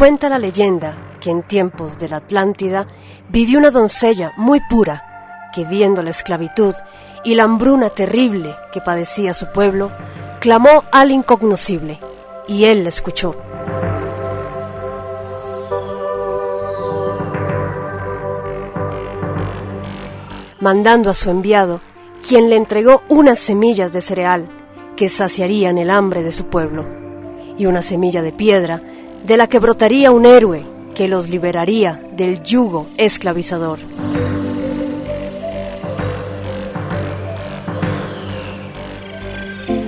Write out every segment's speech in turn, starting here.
Cuenta la leyenda que en tiempos de la Atlántida vivió una doncella muy pura que viendo la esclavitud y la hambruna terrible que padecía su pueblo, clamó al incognoscible y él la escuchó. Mandando a su enviado, quien le entregó unas semillas de cereal que saciarían el hambre de su pueblo, y una semilla de piedra de la que brotaría un héroe que los liberaría del yugo esclavizador.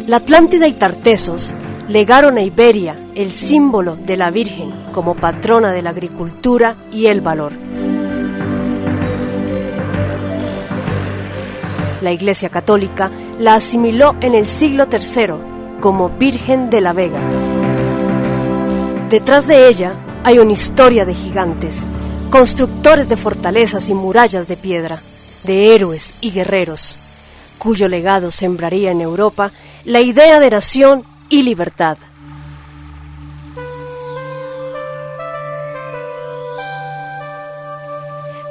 La Atlántida y Tartesos legaron a Iberia el símbolo de la Virgen como patrona de la agricultura y el valor. La Iglesia Católica la asimiló en el siglo III como Virgen de la Vega. Detrás de ella hay una historia de gigantes, constructores de fortalezas y murallas de piedra, de héroes y guerreros, cuyo legado sembraría en Europa la idea de nación y libertad.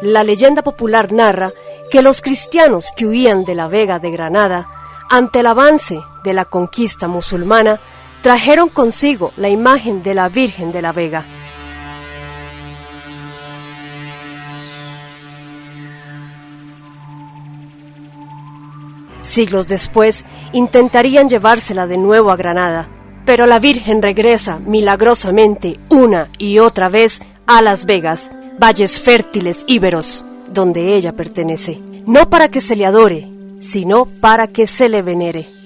La leyenda popular narra que los cristianos que huían de la Vega de Granada, ante el avance de la conquista musulmana, trajeron consigo la imagen de la Virgen de la Vega. Siglos después intentarían llevársela de nuevo a Granada, pero la Virgen regresa milagrosamente una y otra vez a Las Vegas, valles fértiles íberos, donde ella pertenece, no para que se le adore, sino para que se le venere.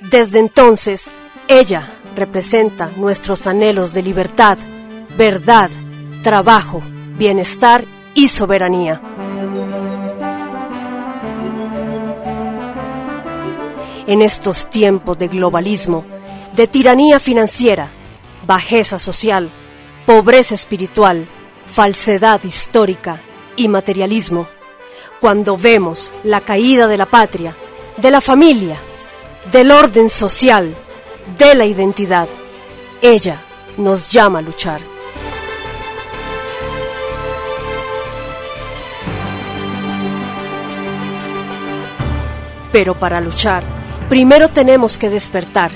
Desde entonces, ella representa nuestros anhelos de libertad, verdad, trabajo, bienestar y soberanía. En estos tiempos de globalismo, de tiranía financiera, bajeza social, pobreza espiritual, falsedad histórica y materialismo, cuando vemos la caída de la patria, de la familia, del orden social, de la identidad, ella nos llama a luchar. Pero para luchar, primero tenemos que despertar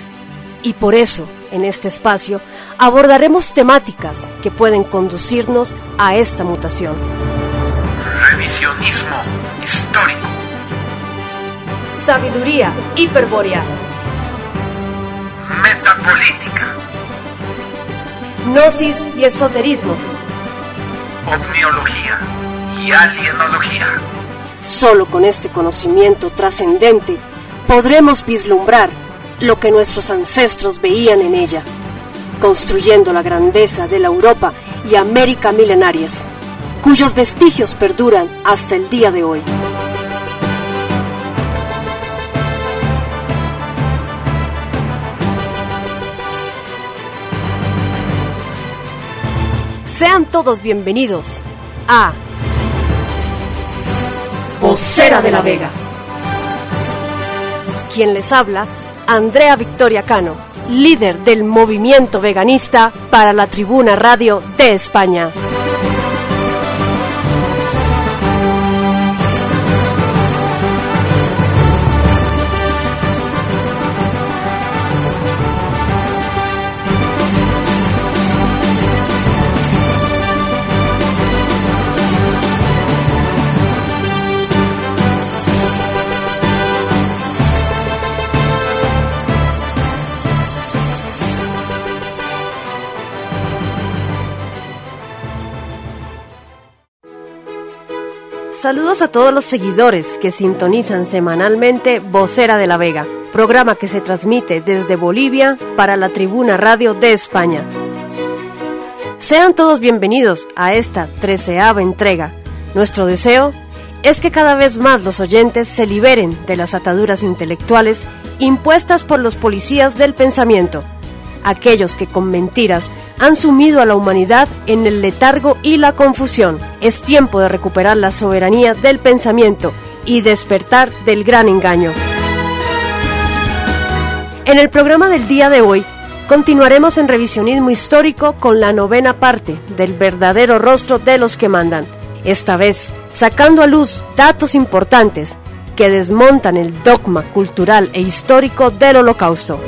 y por eso, en este espacio, abordaremos temáticas que pueden conducirnos a esta mutación. Revisionismo. Sabiduría hiperbórea. Metapolítica. Gnosis y esoterismo. Omniología y alienología. Solo con este conocimiento trascendente podremos vislumbrar lo que nuestros ancestros veían en ella, construyendo la grandeza de la Europa y América milenarias, cuyos vestigios perduran hasta el día de hoy. Sean todos bienvenidos a Vocera de la Vega. Quien les habla, Andrea Victoria Cano, líder del movimiento veganista para la Tribuna Radio de España. Saludos a todos los seguidores que sintonizan semanalmente Vocera de la Vega, programa que se transmite desde Bolivia para la Tribuna Radio de España. Sean todos bienvenidos a esta treceava entrega. Nuestro deseo es que cada vez más los oyentes se liberen de las ataduras intelectuales impuestas por los policías del pensamiento aquellos que con mentiras han sumido a la humanidad en el letargo y la confusión. Es tiempo de recuperar la soberanía del pensamiento y despertar del gran engaño. En el programa del día de hoy Continuaremos en revisionismo histórico con la novena parte del verdadero rostro de los que mandan, esta vez sacando a luz datos importantes que desmontan el dogma cultural e histórico del holocausto.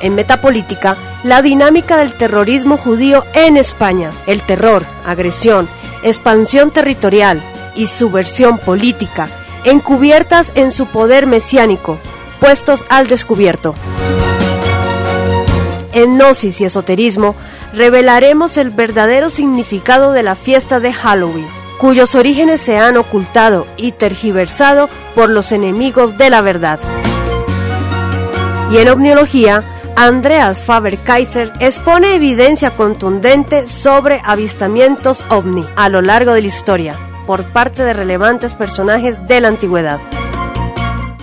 En Metapolítica, la dinámica del terrorismo judío en España, el terror, agresión, expansión territorial y subversión política, encubiertas en su poder mesiánico, puestos al descubierto. En Gnosis y Esoterismo revelaremos el verdadero significado de la fiesta de Halloween, cuyos orígenes se han ocultado y tergiversado por los enemigos de la verdad. Y en Omniología, Andreas Faber-Kaiser expone evidencia contundente sobre avistamientos ovni a lo largo de la historia por parte de relevantes personajes de la antigüedad.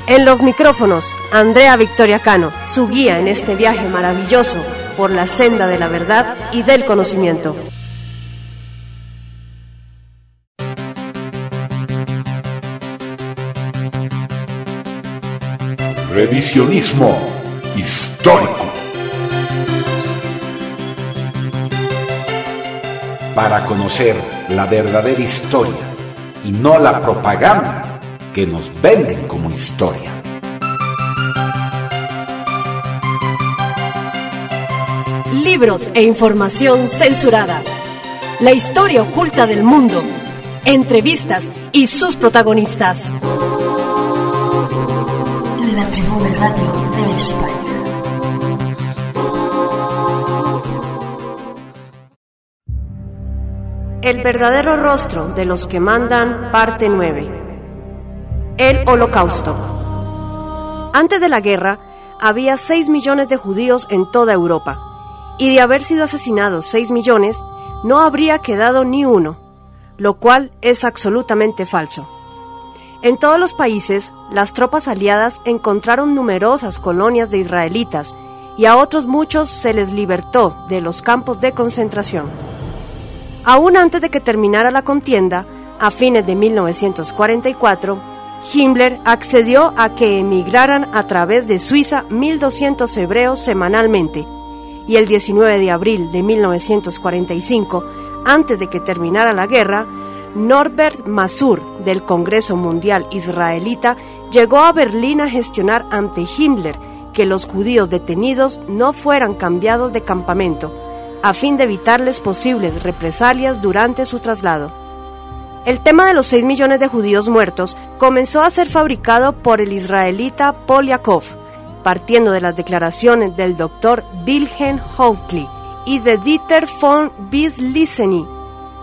En los micrófonos, Andrea Victoria Cano, su guía en este viaje maravilloso por la senda de la verdad y del conocimiento. Revisionismo histórico. Para conocer la verdadera historia y no la propaganda que nos venden como historia. Libros e información censurada. La historia oculta del mundo. Entrevistas y sus protagonistas. De España. El verdadero rostro de los que mandan, parte 9. El Holocausto. Antes de la guerra, había 6 millones de judíos en toda Europa, y de haber sido asesinados 6 millones, no habría quedado ni uno, lo cual es absolutamente falso. En todos los países, las tropas aliadas encontraron numerosas colonias de israelitas y a otros muchos se les libertó de los campos de concentración. Aún antes de que terminara la contienda, a fines de 1944, Himmler accedió a que emigraran a través de Suiza 1.200 hebreos semanalmente y el 19 de abril de 1945, antes de que terminara la guerra, Norbert Masur del Congreso Mundial Israelita llegó a Berlín a gestionar ante Himmler que los judíos detenidos no fueran cambiados de campamento, a fin de evitarles posibles represalias durante su traslado. El tema de los 6 millones de judíos muertos comenzó a ser fabricado por el israelita Polyakov, partiendo de las declaraciones del doctor Wilhelm Hautkli y de Dieter von Wiesliseny,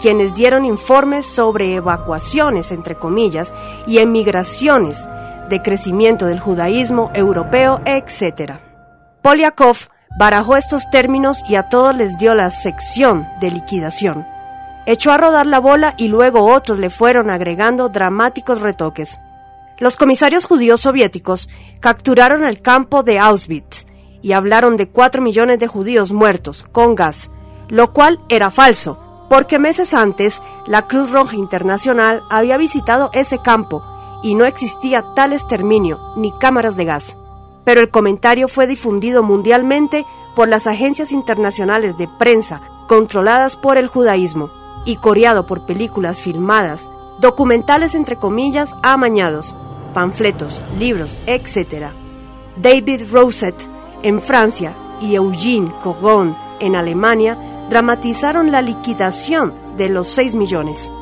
quienes dieron informes sobre evacuaciones, entre comillas, y emigraciones, de crecimiento del judaísmo europeo, etc. Polyakov barajó estos términos y a todos les dio la sección de liquidación echó a rodar la bola y luego otros le fueron agregando dramáticos retoques. Los comisarios judíos soviéticos capturaron el campo de Auschwitz y hablaron de cuatro millones de judíos muertos con gas, lo cual era falso, porque meses antes la Cruz Roja Internacional había visitado ese campo y no existía tal exterminio ni cámaras de gas. Pero el comentario fue difundido mundialmente por las agencias internacionales de prensa controladas por el judaísmo y coreado por películas filmadas, documentales entre comillas amañados, panfletos, libros, etc. David Roset en Francia y Eugene Kogon en Alemania dramatizaron la liquidación de los 6 millones.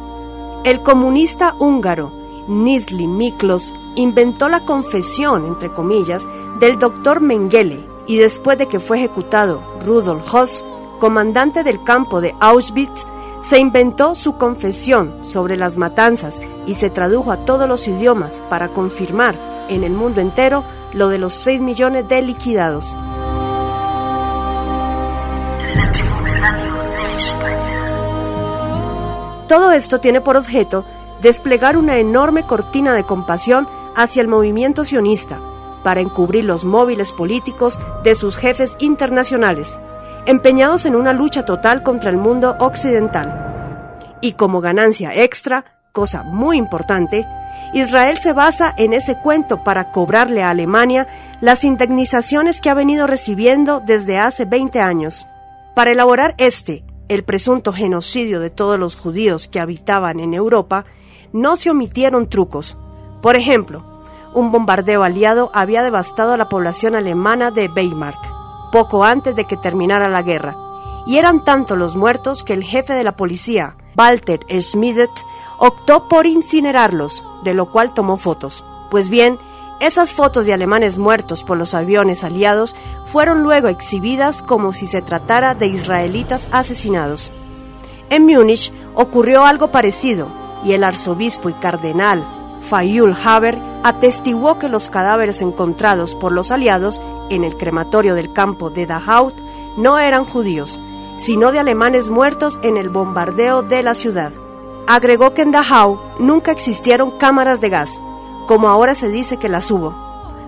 El comunista húngaro Nisli Miklos inventó la confesión, entre comillas, del doctor Mengele y después de que fue ejecutado Rudolf Hoss, comandante del campo de Auschwitz, se inventó su confesión sobre las matanzas y se tradujo a todos los idiomas para confirmar en el mundo entero lo de los 6 millones de liquidados. Todo esto tiene por objeto desplegar una enorme cortina de compasión hacia el movimiento sionista para encubrir los móviles políticos de sus jefes internacionales empeñados en una lucha total contra el mundo occidental. Y como ganancia extra, cosa muy importante, Israel se basa en ese cuento para cobrarle a Alemania las indemnizaciones que ha venido recibiendo desde hace 20 años. Para elaborar este, el presunto genocidio de todos los judíos que habitaban en Europa, no se omitieron trucos. Por ejemplo, un bombardeo aliado había devastado a la población alemana de Weimar poco antes de que terminara la guerra, y eran tantos los muertos que el jefe de la policía, Walter Schmidt, optó por incinerarlos, de lo cual tomó fotos. Pues bien, esas fotos de alemanes muertos por los aviones aliados fueron luego exhibidas como si se tratara de israelitas asesinados. En Múnich ocurrió algo parecido y el arzobispo y cardenal Fayul Haber atestiguó que los cadáveres encontrados por los aliados en el crematorio del campo de Dachau no eran judíos, sino de alemanes muertos en el bombardeo de la ciudad. Agregó que en Dachau nunca existieron cámaras de gas, como ahora se dice que las hubo.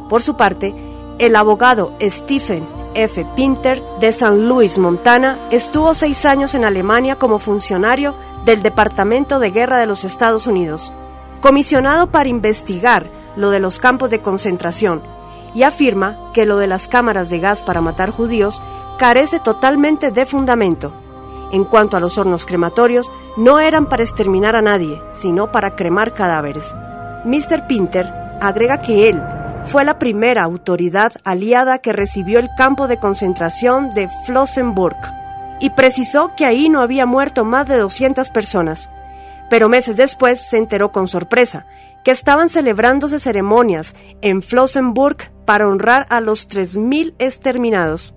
Por su parte, el abogado Stephen F. Pinter de San Luis, Montana, estuvo seis años en Alemania como funcionario del Departamento de Guerra de los Estados Unidos, comisionado para investigar lo de los campos de concentración, y afirma que lo de las cámaras de gas para matar judíos carece totalmente de fundamento. En cuanto a los hornos crematorios, no eran para exterminar a nadie, sino para cremar cadáveres. Mr. Pinter agrega que él fue la primera autoridad aliada que recibió el campo de concentración de Flossenburg y precisó que ahí no había muerto más de 200 personas. Pero meses después se enteró con sorpresa que estaban celebrándose ceremonias en Flossenburg para honrar a los 3.000 exterminados.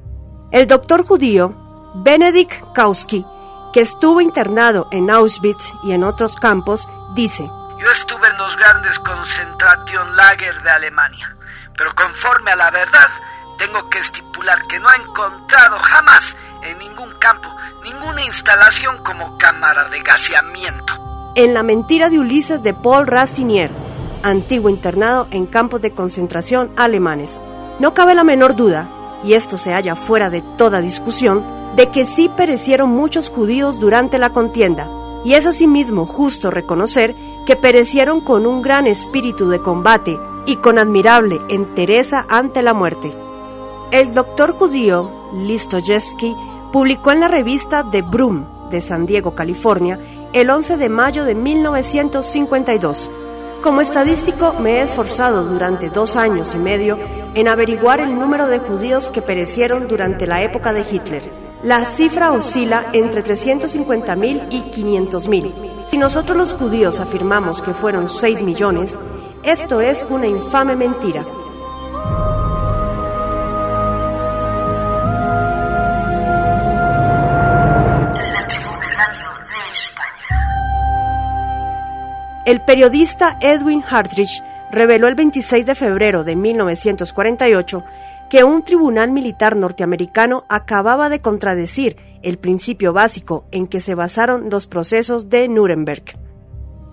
El doctor judío Benedikt Kauski, que estuvo internado en Auschwitz y en otros campos, dice, yo estuve en los grandes concentración lager de Alemania, pero conforme a la verdad, tengo que estipular que no he encontrado jamás en ningún campo ninguna instalación como cámara de gaseamiento. En la mentira de Ulises de Paul Racinier, antiguo internado en campos de concentración alemanes. No cabe la menor duda, y esto se halla fuera de toda discusión, de que sí perecieron muchos judíos durante la contienda, y es asimismo justo reconocer que perecieron con un gran espíritu de combate y con admirable entereza ante la muerte. El doctor judío Listoyevsky publicó en la revista The Broom de San Diego, California, el 11 de mayo de 1952. Como estadístico me he esforzado durante dos años y medio en averiguar el número de judíos que perecieron durante la época de Hitler. La cifra oscila entre 350.000 y 500.000. Si nosotros los judíos afirmamos que fueron 6 millones, esto es una infame mentira. El periodista Edwin Hartrich reveló el 26 de febrero de 1948 que un tribunal militar norteamericano acababa de contradecir el principio básico en que se basaron los procesos de Nuremberg.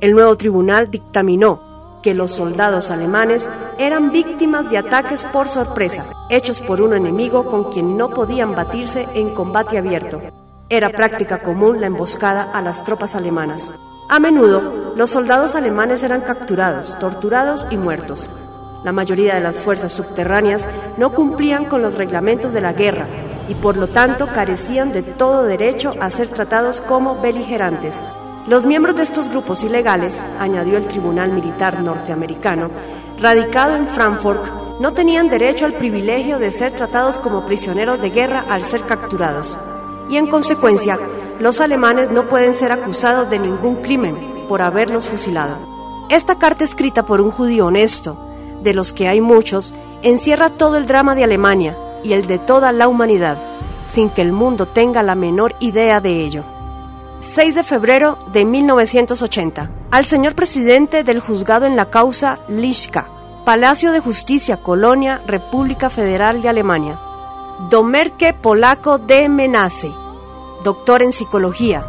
El nuevo tribunal dictaminó que los soldados alemanes eran víctimas de ataques por sorpresa, hechos por un enemigo con quien no podían batirse en combate abierto. Era práctica común la emboscada a las tropas alemanas. A menudo, los soldados alemanes eran capturados, torturados y muertos. La mayoría de las fuerzas subterráneas no cumplían con los reglamentos de la guerra y por lo tanto carecían de todo derecho a ser tratados como beligerantes. Los miembros de estos grupos ilegales, añadió el Tribunal Militar norteamericano, radicado en Frankfurt, no tenían derecho al privilegio de ser tratados como prisioneros de guerra al ser capturados. Y en consecuencia, los alemanes no pueden ser acusados de ningún crimen por haberlos fusilado. Esta carta escrita por un judío honesto, de los que hay muchos, encierra todo el drama de Alemania y el de toda la humanidad, sin que el mundo tenga la menor idea de ello. 6 de febrero de 1980. Al señor presidente del juzgado en la causa Lischka, Palacio de Justicia, Colonia, República Federal de Alemania. Domerke Polaco de Menace, doctor en psicología.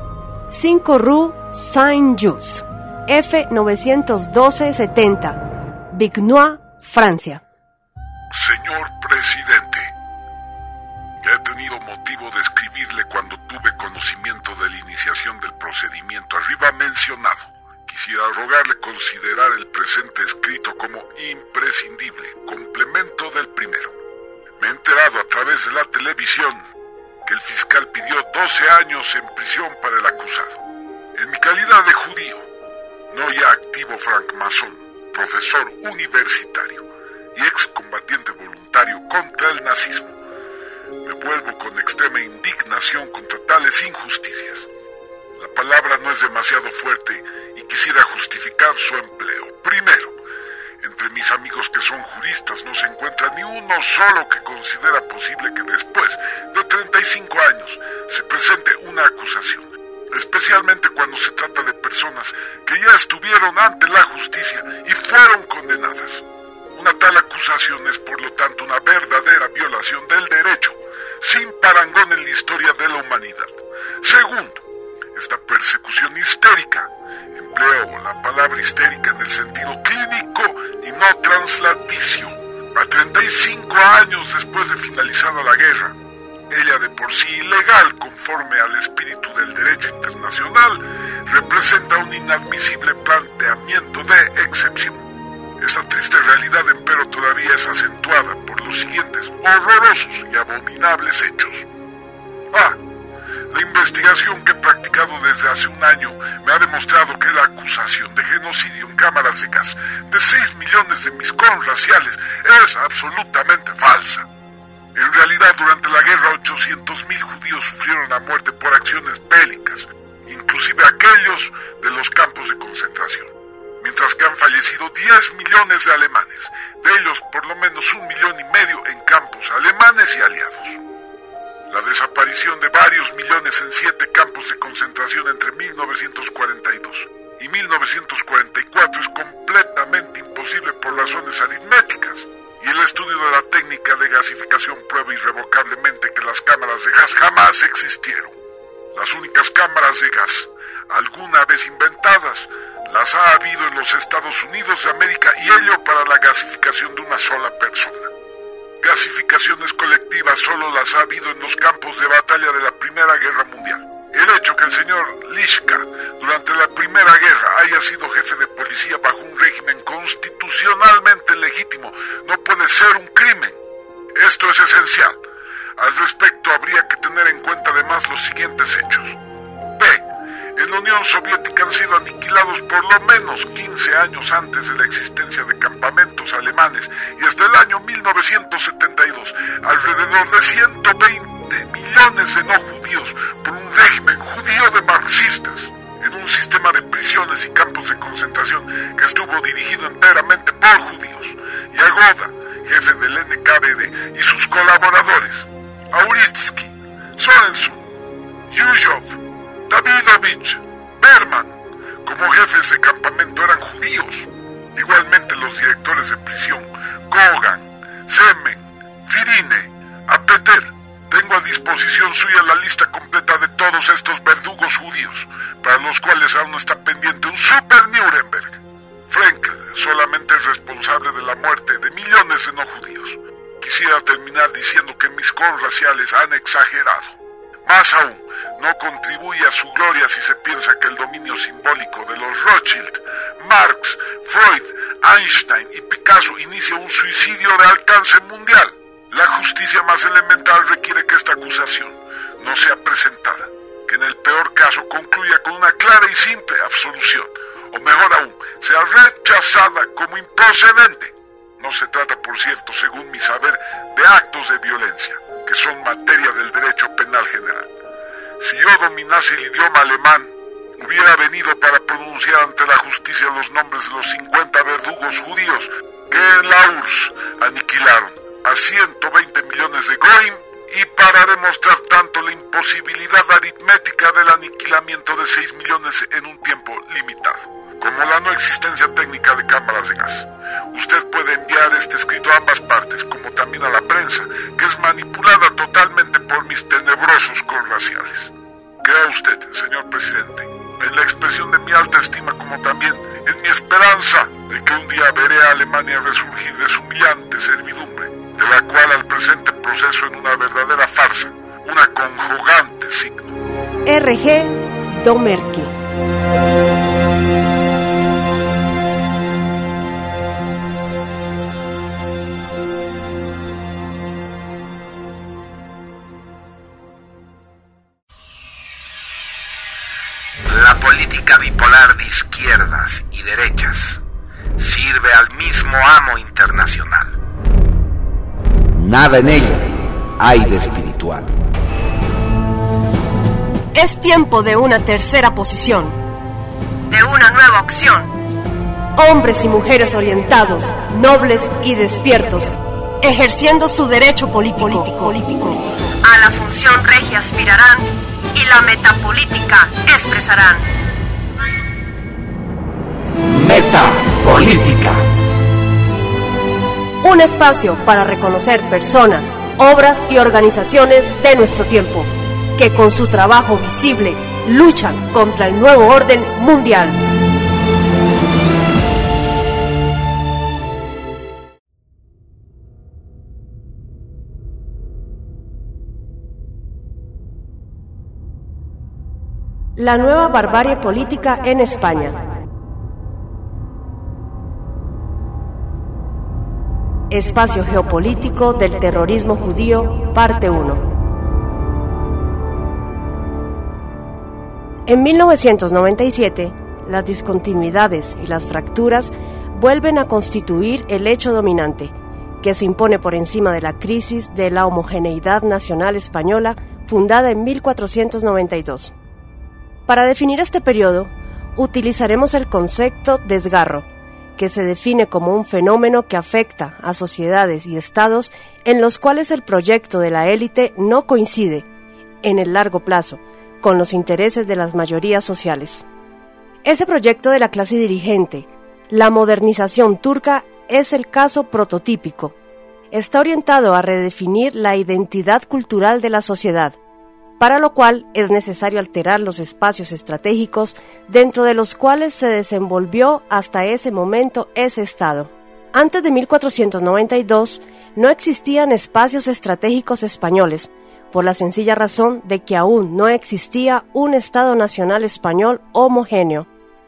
5 Rue Saint-Just, F 912-70, Vignois, Francia. Señor presidente, he tenido motivo de escribirle cuando tuve conocimiento de la iniciación del procedimiento arriba mencionado Quisiera rogarle considerar el presente escrito como imprescindible, complemento del primero. Me he enterado a través de la televisión que el fiscal pidió 12 años en prisión para el acusado. En mi calidad de judío, no ya activo francmasón, profesor universitario y excombatiente voluntario contra el nazismo, me vuelvo con extrema indignación contra tales injusticias. La palabra no es demasiado fuerte y quisiera justificar su empleo. Primero, entre mis amigos que son juristas no se encuentra ni uno solo que considera posible que después de 35 años se presente una acusación, especialmente cuando se trata de personas que ya estuvieron ante la justicia y fueron condenadas. Una tal acusación es por lo tanto una verdadera violación del derecho, sin parangón en la historia de la humanidad. Segundo, esta persecución histérica. Empleo la palabra histérica en el sentido clínico y no translaticio. A 35 años después de finalizada la guerra, ella de por sí ilegal conforme al espíritu del derecho internacional, representa un inadmisible planteamiento de excepción. Esta triste realidad, empero, todavía es acentuada por los siguientes horrorosos y abominables hechos. A. La investigación que he practicado desde hace un año me ha demostrado que la acusación de genocidio en cámaras de gas de 6 millones de mis raciales es absolutamente falsa. En realidad, durante la guerra, 800.000 judíos sufrieron la muerte por acciones bélicas, inclusive aquellos de los campos de concentración, mientras que han fallecido 10 millones de alemanes, de ellos por lo menos un millón y medio en campos alemanes y aliados. La desaparición de varios millones en siete campos de concentración entre 1942 y 1944 es completamente imposible por razones aritméticas. Y el estudio de la técnica de gasificación prueba irrevocablemente que las cámaras de gas jamás existieron. Las únicas cámaras de gas alguna vez inventadas las ha habido en los Estados Unidos de América y ello para la gasificación de una sola persona. Gasificaciones colectivas solo las ha habido en los campos de batalla de la Primera Guerra Mundial. El hecho que el señor Lishka durante la Primera Guerra haya sido jefe de policía bajo un régimen constitucionalmente legítimo no puede ser un crimen. Esto es esencial. Al respecto habría que tener en cuenta además los siguientes hechos. B. En la Unión Soviética han sido aniquilados por lo menos 15 años antes de la existencia de campamentos alemanes y hasta el año 1972 alrededor de 120 millones de no judíos por un régimen judío de marxistas en un sistema de prisiones y campos de concentración que estuvo dirigido enteramente por judíos. Y Agoda, jefe del NKVD, y sus colaboradores, Auritsky, Sorensen, Yuzhov, Davidovich, Berman, como jefes de campamento eran judíos. Igualmente los directores de prisión, Kogan, Semen, Firine, Apeter. Tengo a disposición suya la lista completa de todos estos verdugos judíos, para los cuales aún está pendiente un Super Nuremberg. Frenkel solamente es responsable de la muerte de millones de no judíos. Quisiera terminar diciendo que mis raciales han exagerado. Más aún, no contribuye a su gloria si se piensa que el dominio simbólico de los Rothschild, Marx, Freud, Einstein y Picasso inicia un suicidio de alcance mundial. La justicia más elemental requiere que esta acusación no sea presentada, que en el peor caso concluya con una clara y simple absolución, o mejor aún, sea rechazada como improcedente. No se trata, por cierto, según mi saber, de actos de violencia, que son materia del derecho penal general. Si yo dominase el idioma alemán, hubiera venido para pronunciar ante la justicia los nombres de los 50 verdugos judíos que en la URSS aniquilaron a 120 de Goim y para demostrar tanto la imposibilidad aritmética del aniquilamiento de 6 millones en un tiempo limitado como la no existencia técnica de cámaras de gas. Usted puede enviar este escrito a ambas partes, como también a la prensa, que es manipulada totalmente por mis tenebrosos corraciales. Crea usted, señor presidente, en la expresión de mi alta estima como también en mi esperanza de que un día veré a Alemania resurgir de su humillante servidumbre, de la cual al presente proceso en una verdadera farsa, una conjugante signo. RG Domerqui. La política bipolar de izquierdas y derechas sirve al mismo amo internacional Nada en ella hay de espiritual. Es tiempo de una tercera posición, de una nueva opción. Hombres y mujeres orientados, nobles y despiertos, ejerciendo su derecho político. A la función regia aspirarán y la metapolítica expresarán. Metapolítica. Un espacio para reconocer personas, obras y organizaciones de nuestro tiempo, que con su trabajo visible luchan contra el nuevo orden mundial. La nueva barbarie política en España. Espacio geopolítico del terrorismo judío, parte 1. En 1997, las discontinuidades y las fracturas vuelven a constituir el hecho dominante, que se impone por encima de la crisis de la homogeneidad nacional española fundada en 1492. Para definir este periodo, utilizaremos el concepto desgarro, que se define como un fenómeno que afecta a sociedades y estados en los cuales el proyecto de la élite no coincide, en el largo plazo, con los intereses de las mayorías sociales. Ese proyecto de la clase dirigente, la modernización turca, es el caso prototípico. Está orientado a redefinir la identidad cultural de la sociedad, para lo cual es necesario alterar los espacios estratégicos dentro de los cuales se desenvolvió hasta ese momento ese Estado. Antes de 1492 no existían espacios estratégicos españoles, por la sencilla razón de que aún no existía un Estado nacional español homogéneo.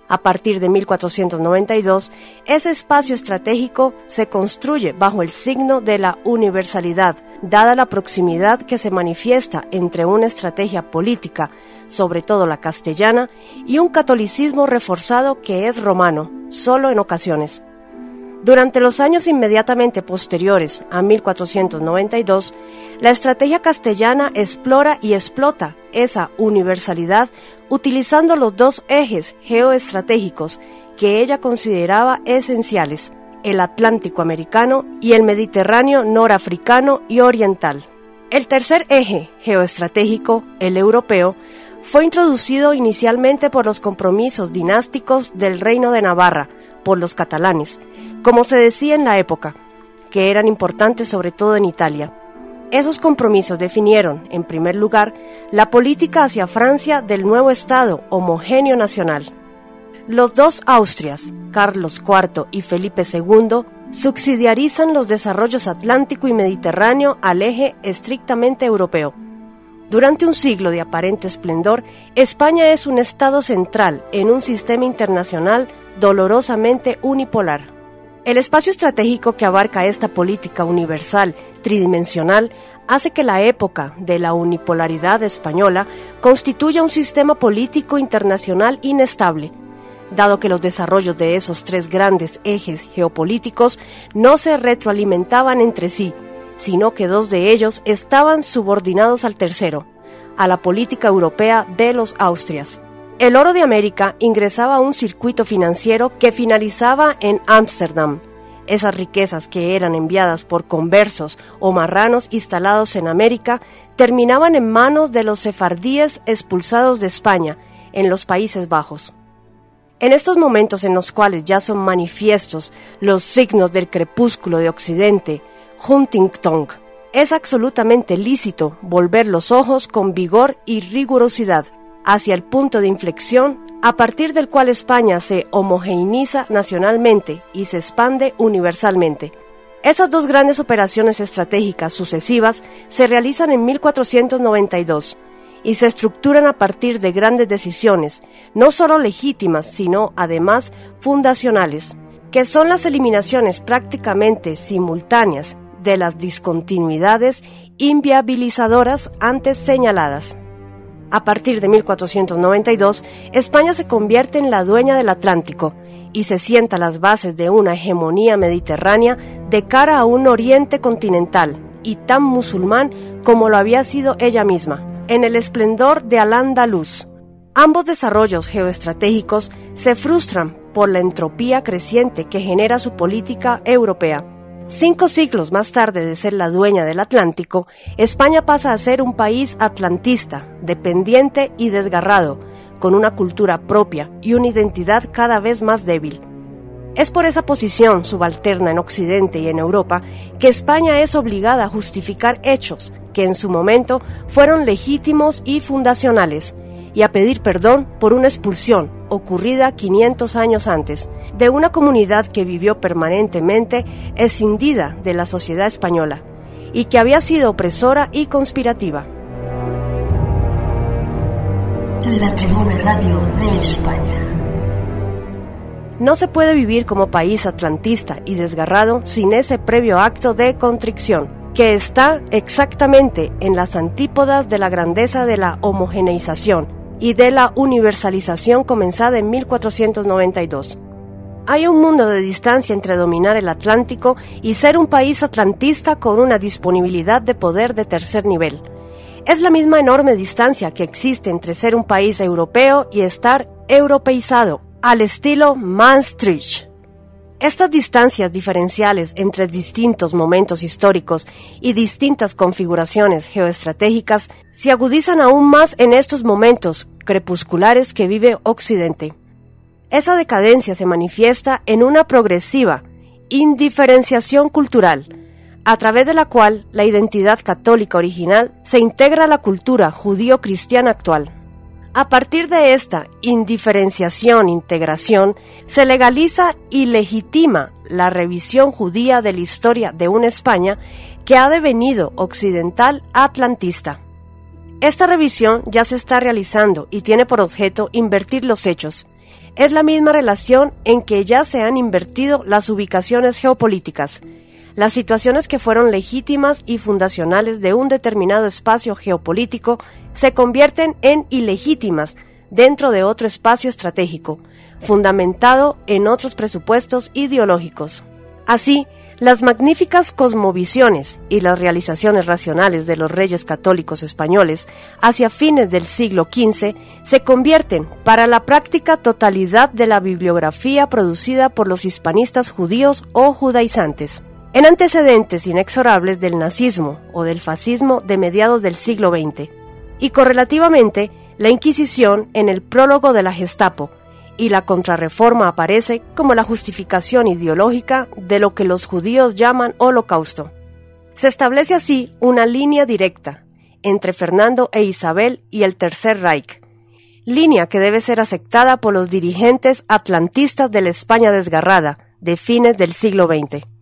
A partir de 1492, ese espacio estratégico se construye bajo el signo de la universalidad, dada la proximidad que se manifiesta entre una estrategia política, sobre todo la castellana, y un catolicismo reforzado que es romano, solo en ocasiones. Durante los años inmediatamente posteriores a 1492, la estrategia castellana explora y explota esa universalidad utilizando los dos ejes geoestratégicos que ella consideraba esenciales, el Atlántico americano y el Mediterráneo norafricano y oriental. El tercer eje geoestratégico, el europeo, fue introducido inicialmente por los compromisos dinásticos del Reino de Navarra, por los catalanes, como se decía en la época, que eran importantes sobre todo en Italia. Esos compromisos definieron, en primer lugar, la política hacia Francia del nuevo Estado homogéneo nacional. Los dos Austrias, Carlos IV y Felipe II, subsidiarizan los desarrollos atlántico y mediterráneo al eje estrictamente europeo. Durante un siglo de aparente esplendor, España es un Estado central en un sistema internacional dolorosamente unipolar. El espacio estratégico que abarca esta política universal tridimensional hace que la época de la unipolaridad española constituya un sistema político internacional inestable, dado que los desarrollos de esos tres grandes ejes geopolíticos no se retroalimentaban entre sí, sino que dos de ellos estaban subordinados al tercero, a la política europea de los Austrias. El oro de América ingresaba a un circuito financiero que finalizaba en Ámsterdam. Esas riquezas que eran enviadas por conversos o marranos instalados en América terminaban en manos de los sefardíes expulsados de España, en los Países Bajos. En estos momentos en los cuales ya son manifiestos los signos del crepúsculo de Occidente, Huntington, es absolutamente lícito volver los ojos con vigor y rigurosidad hacia el punto de inflexión a partir del cual España se homogeneiza nacionalmente y se expande universalmente. Esas dos grandes operaciones estratégicas sucesivas se realizan en 1492 y se estructuran a partir de grandes decisiones, no solo legítimas, sino además fundacionales, que son las eliminaciones prácticamente simultáneas de las discontinuidades inviabilizadoras antes señaladas. A partir de 1492, España se convierte en la dueña del Atlántico y se sienta las bases de una hegemonía mediterránea de cara a un oriente continental y tan musulmán como lo había sido ella misma, en el esplendor de Al-Andalus. Ambos desarrollos geoestratégicos se frustran por la entropía creciente que genera su política europea. Cinco siglos más tarde de ser la dueña del Atlántico, España pasa a ser un país atlantista, dependiente y desgarrado, con una cultura propia y una identidad cada vez más débil. Es por esa posición subalterna en Occidente y en Europa que España es obligada a justificar hechos que en su momento fueron legítimos y fundacionales, y a pedir perdón por una expulsión ocurrida 500 años antes de una comunidad que vivió permanentemente escindida de la sociedad española y que había sido opresora y conspirativa. La Tribuna Radio de España. No se puede vivir como país atlantista y desgarrado sin ese previo acto de contrición, que está exactamente en las antípodas de la grandeza de la homogeneización y de la universalización comenzada en 1492. Hay un mundo de distancia entre dominar el Atlántico y ser un país atlantista con una disponibilidad de poder de tercer nivel. Es la misma enorme distancia que existe entre ser un país europeo y estar europeizado, al estilo Maastricht. Estas distancias diferenciales entre distintos momentos históricos y distintas configuraciones geoestratégicas se agudizan aún más en estos momentos crepusculares que vive Occidente. Esa decadencia se manifiesta en una progresiva indiferenciación cultural, a través de la cual la identidad católica original se integra a la cultura judío-cristiana actual. A partir de esta indiferenciación-integración, se legaliza y legitima la revisión judía de la historia de una España que ha devenido occidental atlantista. Esta revisión ya se está realizando y tiene por objeto invertir los hechos. Es la misma relación en que ya se han invertido las ubicaciones geopolíticas, las situaciones que fueron legítimas y fundacionales de un determinado espacio geopolítico se convierten en ilegítimas dentro de otro espacio estratégico, fundamentado en otros presupuestos ideológicos. Así, las magníficas cosmovisiones y las realizaciones racionales de los reyes católicos españoles hacia fines del siglo XV se convierten para la práctica totalidad de la bibliografía producida por los hispanistas judíos o judaizantes en antecedentes inexorables del nazismo o del fascismo de mediados del siglo XX, y correlativamente la Inquisición en el prólogo de la Gestapo, y la contrarreforma aparece como la justificación ideológica de lo que los judíos llaman holocausto. Se establece así una línea directa entre Fernando e Isabel y el Tercer Reich, línea que debe ser aceptada por los dirigentes atlantistas de la España desgarrada de fines del siglo XX.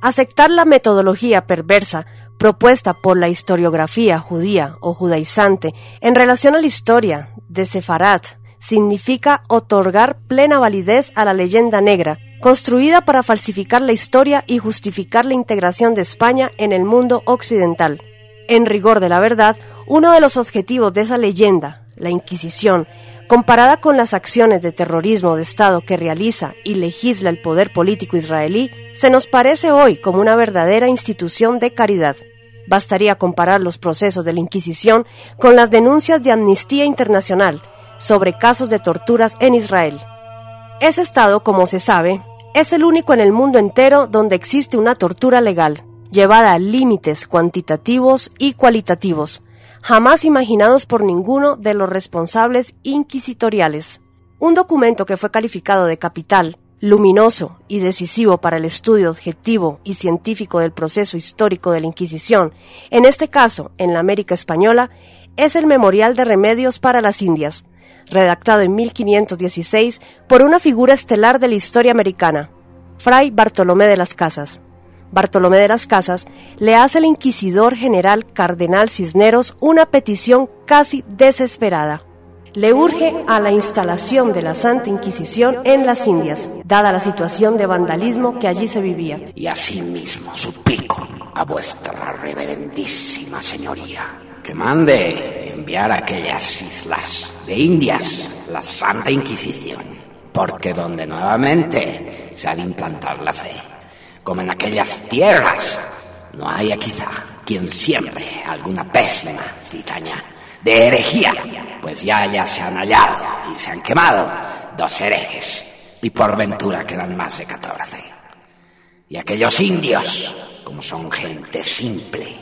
Aceptar la metodología perversa propuesta por la historiografía judía o judaizante en relación a la historia de Sefarat significa otorgar plena validez a la leyenda negra, construida para falsificar la historia y justificar la integración de España en el mundo occidental. En rigor de la verdad, uno de los objetivos de esa leyenda, la Inquisición, comparada con las acciones de terrorismo de Estado que realiza y legisla el poder político israelí, se nos parece hoy como una verdadera institución de caridad. Bastaría comparar los procesos de la Inquisición con las denuncias de Amnistía Internacional sobre casos de torturas en Israel. Ese Estado, como se sabe, es el único en el mundo entero donde existe una tortura legal, llevada a límites cuantitativos y cualitativos, jamás imaginados por ninguno de los responsables inquisitoriales. Un documento que fue calificado de capital, luminoso y decisivo para el estudio objetivo y científico del proceso histórico de la Inquisición, en este caso en la América Española, es el Memorial de Remedios para las Indias, redactado en 1516 por una figura estelar de la historia americana, Fray Bartolomé de las Casas. Bartolomé de las Casas le hace al inquisidor general Cardenal Cisneros una petición casi desesperada. Le urge a la instalación de la Santa Inquisición en las Indias, dada la situación de vandalismo que allí se vivía. Y asimismo suplico a vuestra reverendísima señoría que mande enviar a aquellas islas de Indias la Santa Inquisición, porque donde nuevamente se ha de implantar la fe, como en aquellas tierras, no haya quizá quien siempre alguna pésima citaña de herejía, pues ya ya se han hallado y se han quemado dos herejes, y por ventura quedan más de catorce. Y aquellos indios, como son gente simple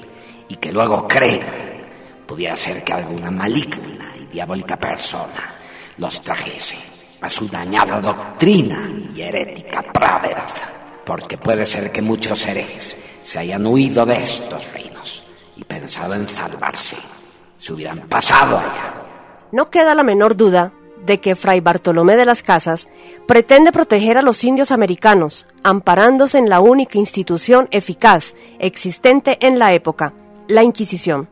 y que luego creen, pudiera ser que alguna maligna y diabólica persona los trajese a su dañada doctrina y herética pravedad, porque puede ser que muchos herejes se hayan huido de estos reinos y pensado en salvarse, se hubieran pasado allá. No queda la menor duda de que Fray Bartolomé de las Casas pretende proteger a los indios americanos, amparándose en la única institución eficaz existente en la época, la Inquisición.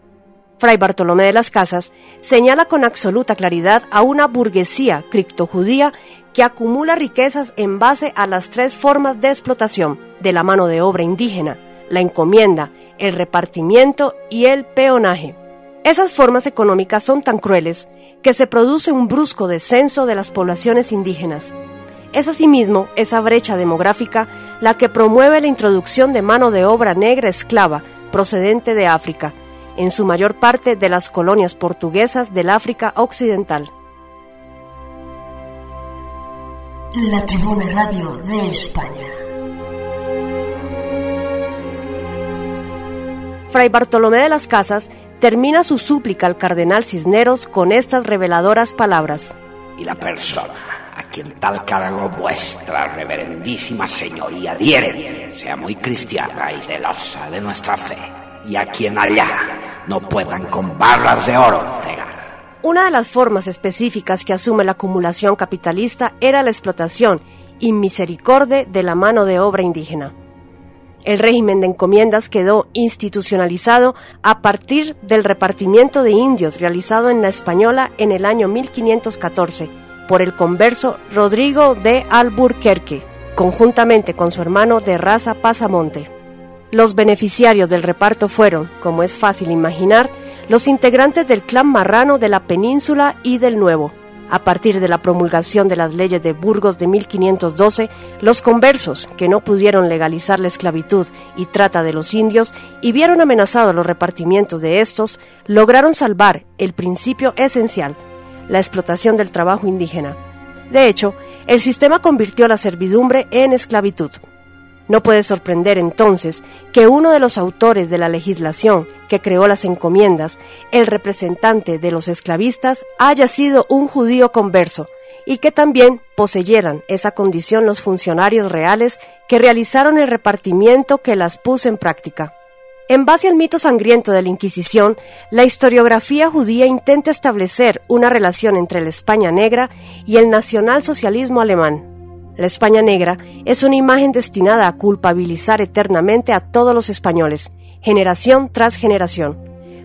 Fray Bartolomé de las Casas señala con absoluta claridad a una burguesía criptojudía que acumula riquezas en base a las tres formas de explotación de la mano de obra indígena, la encomienda, el repartimiento y el peonaje. Esas formas económicas son tan crueles que se produce un brusco descenso de las poblaciones indígenas. Es asimismo esa brecha demográfica la que promueve la introducción de mano de obra negra esclava procedente de África, en su mayor parte de las colonias portuguesas del África Occidental. La Tribuna Radio de España. Fray Bartolomé de las Casas termina su súplica al cardenal Cisneros con estas reveladoras palabras. Y la persona a quien tal cargo vuestra reverendísima señoría diere, sea muy cristiana y celosa de nuestra fe, y a quien allá no puedan con barras de oro cegar. Una de las formas específicas que asume la acumulación capitalista era la explotación y misericordia de la mano de obra indígena. El régimen de encomiendas quedó institucionalizado a partir del repartimiento de indios realizado en la Española en el año 1514 por el converso Rodrigo de Alburquerque, conjuntamente con su hermano de raza Pasamonte. Los beneficiarios del reparto fueron, como es fácil imaginar, los integrantes del clan marrano de la península y del Nuevo, a partir de la promulgación de las leyes de Burgos de 1512, los conversos, que no pudieron legalizar la esclavitud y trata de los indios y vieron amenazados los repartimientos de estos, lograron salvar el principio esencial, la explotación del trabajo indígena. De hecho, el sistema convirtió la servidumbre en esclavitud. No puede sorprender entonces que uno de los autores de la legislación que creó las encomiendas, el representante de los esclavistas, haya sido un judío converso, y que también poseyeran esa condición los funcionarios reales que realizaron el repartimiento que las puso en práctica. En base al mito sangriento de la Inquisición, la historiografía judía intenta establecer una relación entre la España negra y el nacionalsocialismo alemán. La España negra es una imagen destinada a culpabilizar eternamente a todos los españoles, generación tras generación,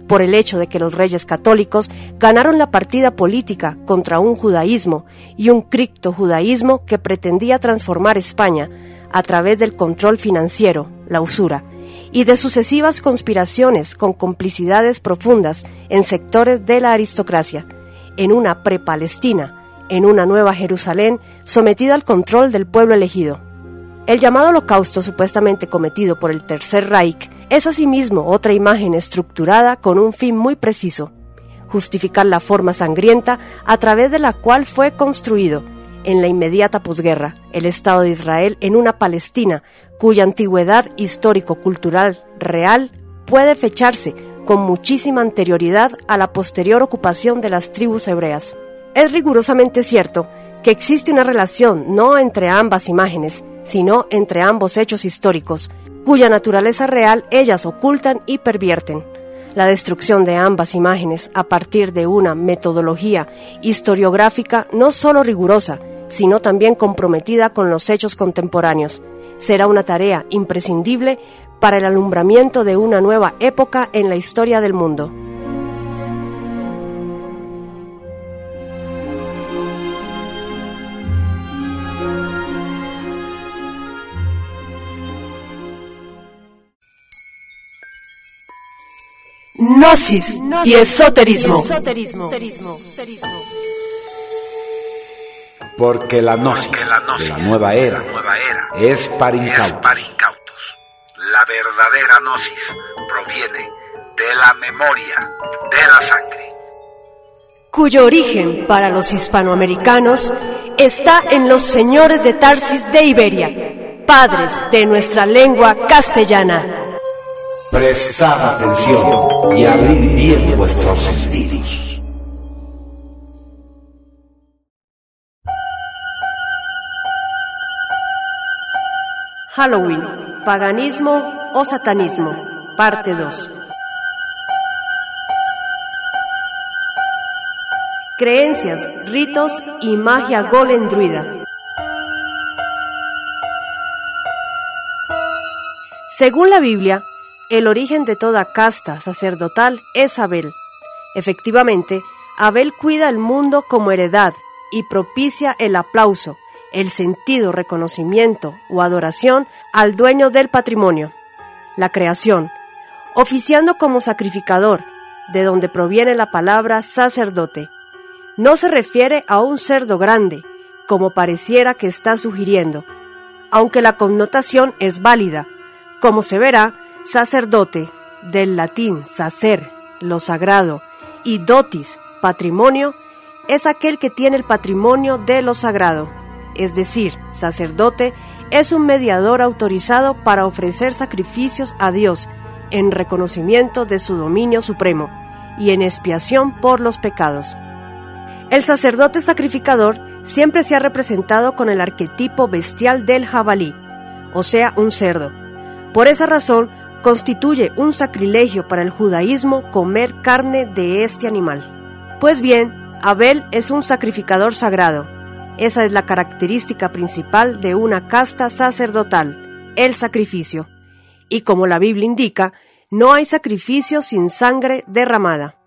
por el hecho de que los reyes católicos ganaron la partida política contra un judaísmo y un cripto judaísmo que pretendía transformar España a través del control financiero, la usura, y de sucesivas conspiraciones con complicidades profundas en sectores de la aristocracia, en una pre-Palestina, en una nueva Jerusalén sometida al control del pueblo elegido. El llamado holocausto supuestamente cometido por el Tercer Reich es asimismo otra imagen estructurada con un fin muy preciso, justificar la forma sangrienta a través de la cual fue construido, en la inmediata posguerra, el Estado de Israel en una Palestina cuya antigüedad histórico-cultural real puede fecharse con muchísima anterioridad a la posterior ocupación de las tribus hebreas. Es rigurosamente cierto que existe una relación no entre ambas imágenes, sino entre ambos hechos históricos, cuya naturaleza real ellas ocultan y pervierten. La destrucción de ambas imágenes a partir de una metodología historiográfica no solo rigurosa, sino también comprometida con los hechos contemporáneos, será una tarea imprescindible para el alumbramiento de una nueva época en la historia del mundo. Gnosis y esoterismo. Porque la gnosis, de la nueva era, es para incautos. La verdadera gnosis proviene de la memoria de la sangre. Cuyo origen para los hispanoamericanos está en los señores de Tarsis de Iberia, padres de nuestra lengua castellana. Prestad atención y abrid bien vuestros sentidos. Halloween, paganismo o satanismo, parte 2. Creencias, ritos y magia golem druida. Según la Biblia, el origen de toda casta sacerdotal es Abel. Efectivamente, Abel cuida el mundo como heredad y propicia el aplauso, el sentido, reconocimiento o adoración al dueño del patrimonio, la creación, oficiando como sacrificador, de donde proviene la palabra sacerdote. No se refiere a un cerdo grande, como pareciera que está sugiriendo, aunque la connotación es válida. Como se verá, sacerdote, del latín sacer, lo sagrado, y dotis, patrimonio, es aquel que tiene el patrimonio de lo sagrado es decir, sacerdote, es un mediador autorizado para ofrecer sacrificios a Dios en reconocimiento de su dominio supremo y en expiación por los pecados. El sacerdote sacrificador siempre se ha representado con el arquetipo bestial del jabalí, o sea, un cerdo. Por esa razón, constituye un sacrilegio para el judaísmo comer carne de este animal. Pues bien, Abel es un sacrificador sagrado, esa es la característica principal de una casta sacerdotal, el sacrificio. Y como la Biblia indica, no hay sacrificio sin sangre derramada.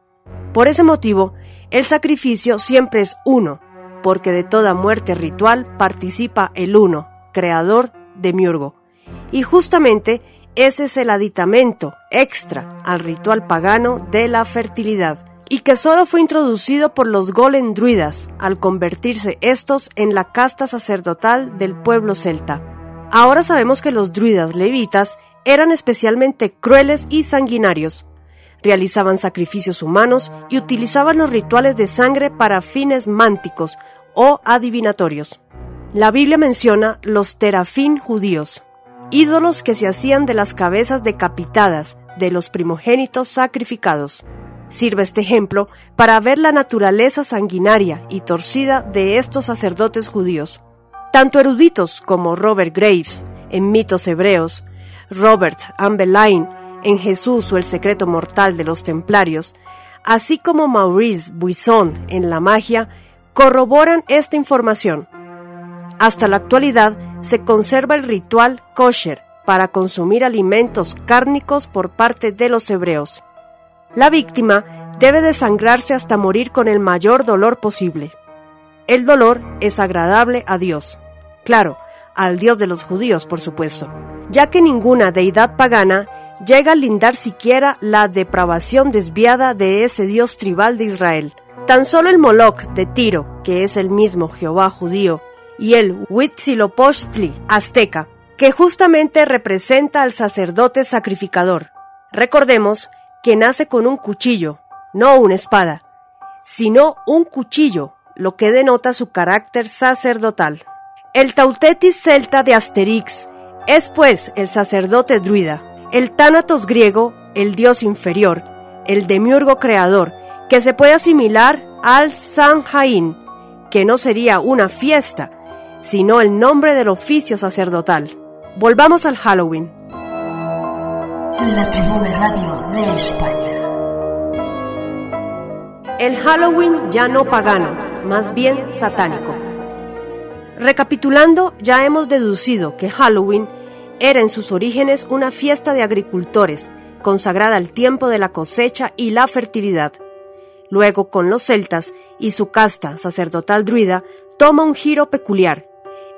Por ese motivo, el sacrificio siempre es uno, porque de toda muerte ritual participa el uno, creador de Miurgo. Y justamente ese es el aditamento extra al ritual pagano de la fertilidad y que solo fue introducido por los Golem druidas al convertirse estos en la casta sacerdotal del pueblo celta. Ahora sabemos que los druidas levitas eran especialmente crueles y sanguinarios. Realizaban sacrificios humanos y utilizaban los rituales de sangre para fines mánticos o adivinatorios. La Biblia menciona los terafín judíos, ídolos que se hacían de las cabezas decapitadas de los primogénitos sacrificados. Sirve este ejemplo para ver la naturaleza sanguinaria y torcida de estos sacerdotes judíos. Tanto eruditos como Robert Graves en Mitos Hebreos, Robert Ambelain en Jesús o el secreto mortal de los templarios, así como Maurice Buisson en La magia, corroboran esta información. Hasta la actualidad se conserva el ritual kosher para consumir alimentos cárnicos por parte de los hebreos. La víctima debe desangrarse hasta morir con el mayor dolor posible. El dolor es agradable a Dios. Claro, al Dios de los judíos, por supuesto, ya que ninguna deidad pagana llega a lindar siquiera la depravación desviada de ese Dios tribal de Israel. Tan solo el Moloch de Tiro, que es el mismo Jehová judío, y el Huitzilopochtli azteca, que justamente representa al sacerdote sacrificador. Recordemos que nace con un cuchillo, no una espada, sino un cuchillo, lo que denota su carácter sacerdotal. El Tautetis celta de Asterix es pues el sacerdote druida, el Tánatos griego, el dios inferior, el demiurgo creador, que se puede asimilar al Samhain, que no sería una fiesta, sino el nombre del oficio sacerdotal. Volvamos al Halloween la Tribuna Radio de España. El Halloween ya no pagano, más bien satánico. Recapitulando, ya hemos deducido que Halloween era en sus orígenes una fiesta de agricultores, consagrada al tiempo de la cosecha y la fertilidad. Luego, con los celtas y su casta sacerdotal druida, toma un giro peculiar.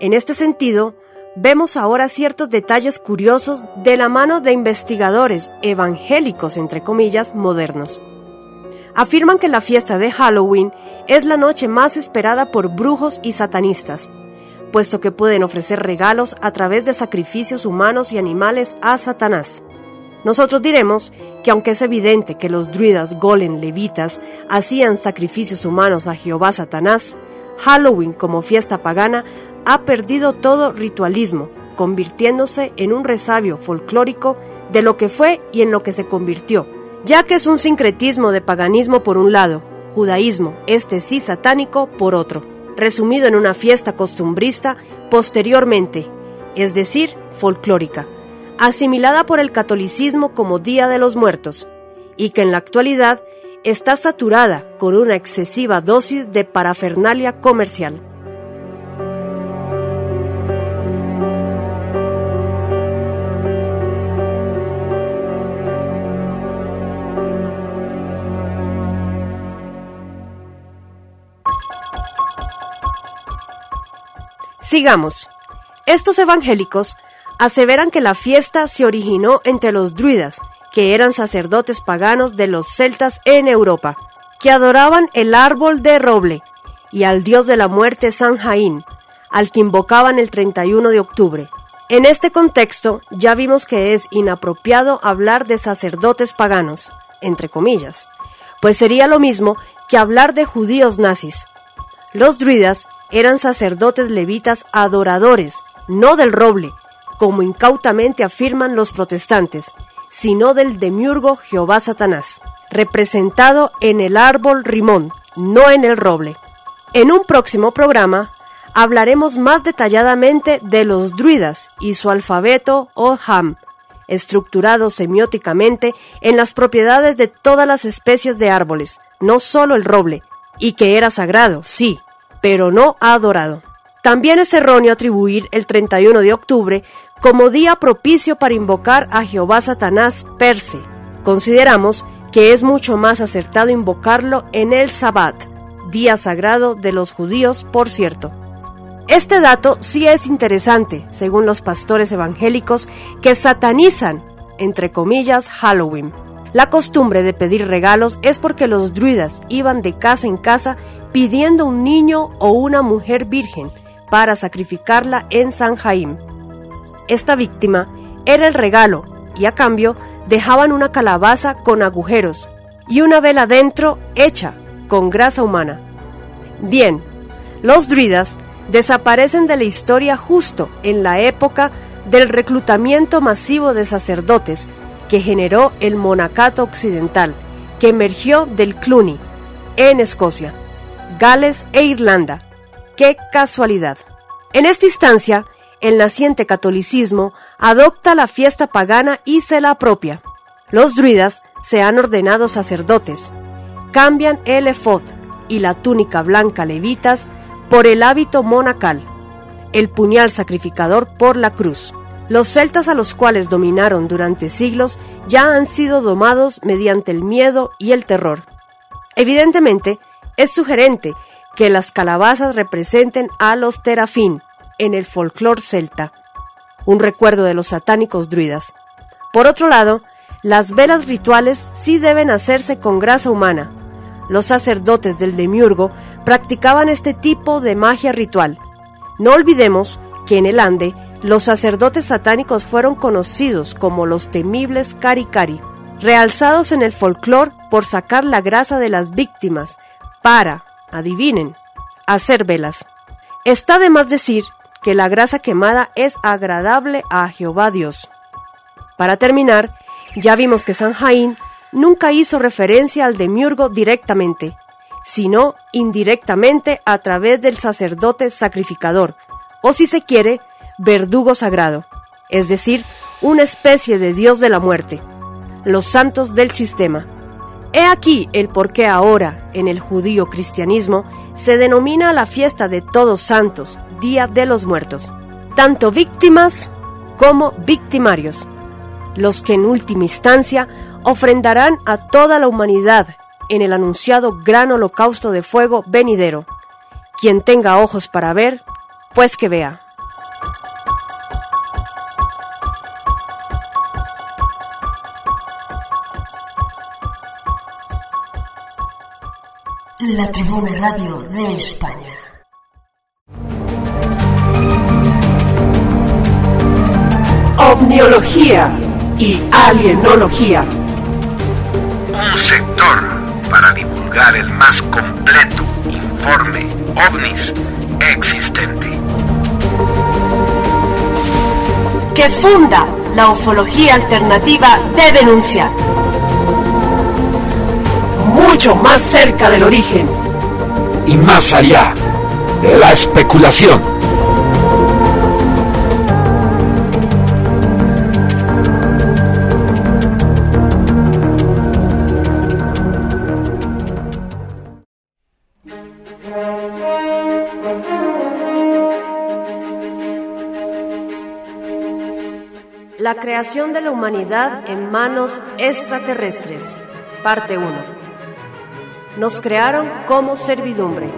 En este sentido, vemos ahora ciertos detalles curiosos de la mano de investigadores evangélicos, entre comillas, modernos. Afirman que la fiesta de Halloween es la noche más esperada por brujos y satanistas, puesto que pueden ofrecer regalos a través de sacrificios humanos y animales a Satanás. Nosotros diremos que aunque es evidente que los druidas golem levitas hacían sacrificios humanos a Jehová Satanás, Halloween como fiesta pagana ha perdido todo ritualismo, convirtiéndose en un resabio folclórico de lo que fue y en lo que se convirtió, ya que es un sincretismo de paganismo por un lado, judaísmo, este sí satánico, por otro, resumido en una fiesta costumbrista posteriormente, es decir, folclórica, asimilada por el catolicismo como Día de los Muertos, y que en la actualidad está saturada con una excesiva dosis de parafernalia comercial. Sigamos. Estos evangélicos aseveran que la fiesta se originó entre los druidas, que eran sacerdotes paganos de los celtas en Europa, que adoraban el árbol de roble y al dios de la muerte San Jaín, al que invocaban el 31 de octubre. En este contexto ya vimos que es inapropiado hablar de sacerdotes paganos, entre comillas, pues sería lo mismo que hablar de judíos nazis. Los druidas eran sacerdotes levitas adoradores, no del roble, como incautamente afirman los protestantes, sino del demiurgo Jehová Satanás, representado en el árbol rimón, no en el roble. En un próximo programa hablaremos más detalladamente de los druidas y su alfabeto o ham, estructurado semióticamente en las propiedades de todas las especies de árboles, no solo el roble, y que era sagrado, sí, pero no adorado. También es erróneo atribuir el 31 de octubre como día propicio para invocar a Jehová Satanás Perse. Consideramos que es mucho más acertado invocarlo en el Sabbat, día sagrado de los judíos, por cierto. Este dato sí es interesante, según los pastores evangélicos que satanizan, entre comillas, Halloween. La costumbre de pedir regalos es porque los druidas iban de casa en casa pidiendo un niño o una mujer virgen para sacrificarla en San Jaime. Esta víctima era el regalo y a cambio dejaban una calabaza con agujeros y una vela dentro hecha con grasa humana. Bien, los druidas desaparecen de la historia justo en la época del reclutamiento masivo de sacerdotes que generó el monacato occidental, que emergió del Cluny, en Escocia, Gales e Irlanda. ¡Qué casualidad! En esta instancia, el naciente catolicismo adopta la fiesta pagana y se la apropia. Los druidas se han ordenado sacerdotes, cambian el efod y la túnica blanca levitas por el hábito monacal, el puñal sacrificador por la cruz. Los celtas a los cuales dominaron durante siglos ya han sido domados mediante el miedo y el terror. Evidentemente, es sugerente que las calabazas representen a los terafín, en el folclore celta, un recuerdo de los satánicos druidas. Por otro lado, las velas rituales sí deben hacerse con grasa humana. Los sacerdotes del demiurgo practicaban este tipo de magia ritual. No olvidemos que en el Ande los sacerdotes satánicos fueron conocidos como los temibles Karikari, realzados en el folclore por sacar la grasa de las víctimas para, adivinen, hacer velas. Está de más decir que la grasa quemada es agradable a Jehová Dios. Para terminar, ya vimos que San Jaín nunca hizo referencia al demiurgo directamente, sino indirectamente a través del sacerdote sacrificador, o si se quiere, verdugo sagrado, es decir, una especie de dios de la muerte, los santos del sistema. He aquí el por qué ahora, en el judío cristianismo, se denomina la fiesta de todos santos, Día de los Muertos, tanto víctimas como victimarios, los que en última instancia ofrendarán a toda la humanidad en el anunciado gran holocausto de fuego venidero. Quien tenga ojos para ver, pues que vea. La Tribuna Radio de España. Omniología y alienología. Un sector para divulgar el más completo informe ovnis existente. Que funda la ufología alternativa de denunciar. Mucho más cerca del origen. Y más allá de la especulación. La creación de la humanidad en manos extraterrestres. Parte 1. Nos crearon como servidumbre.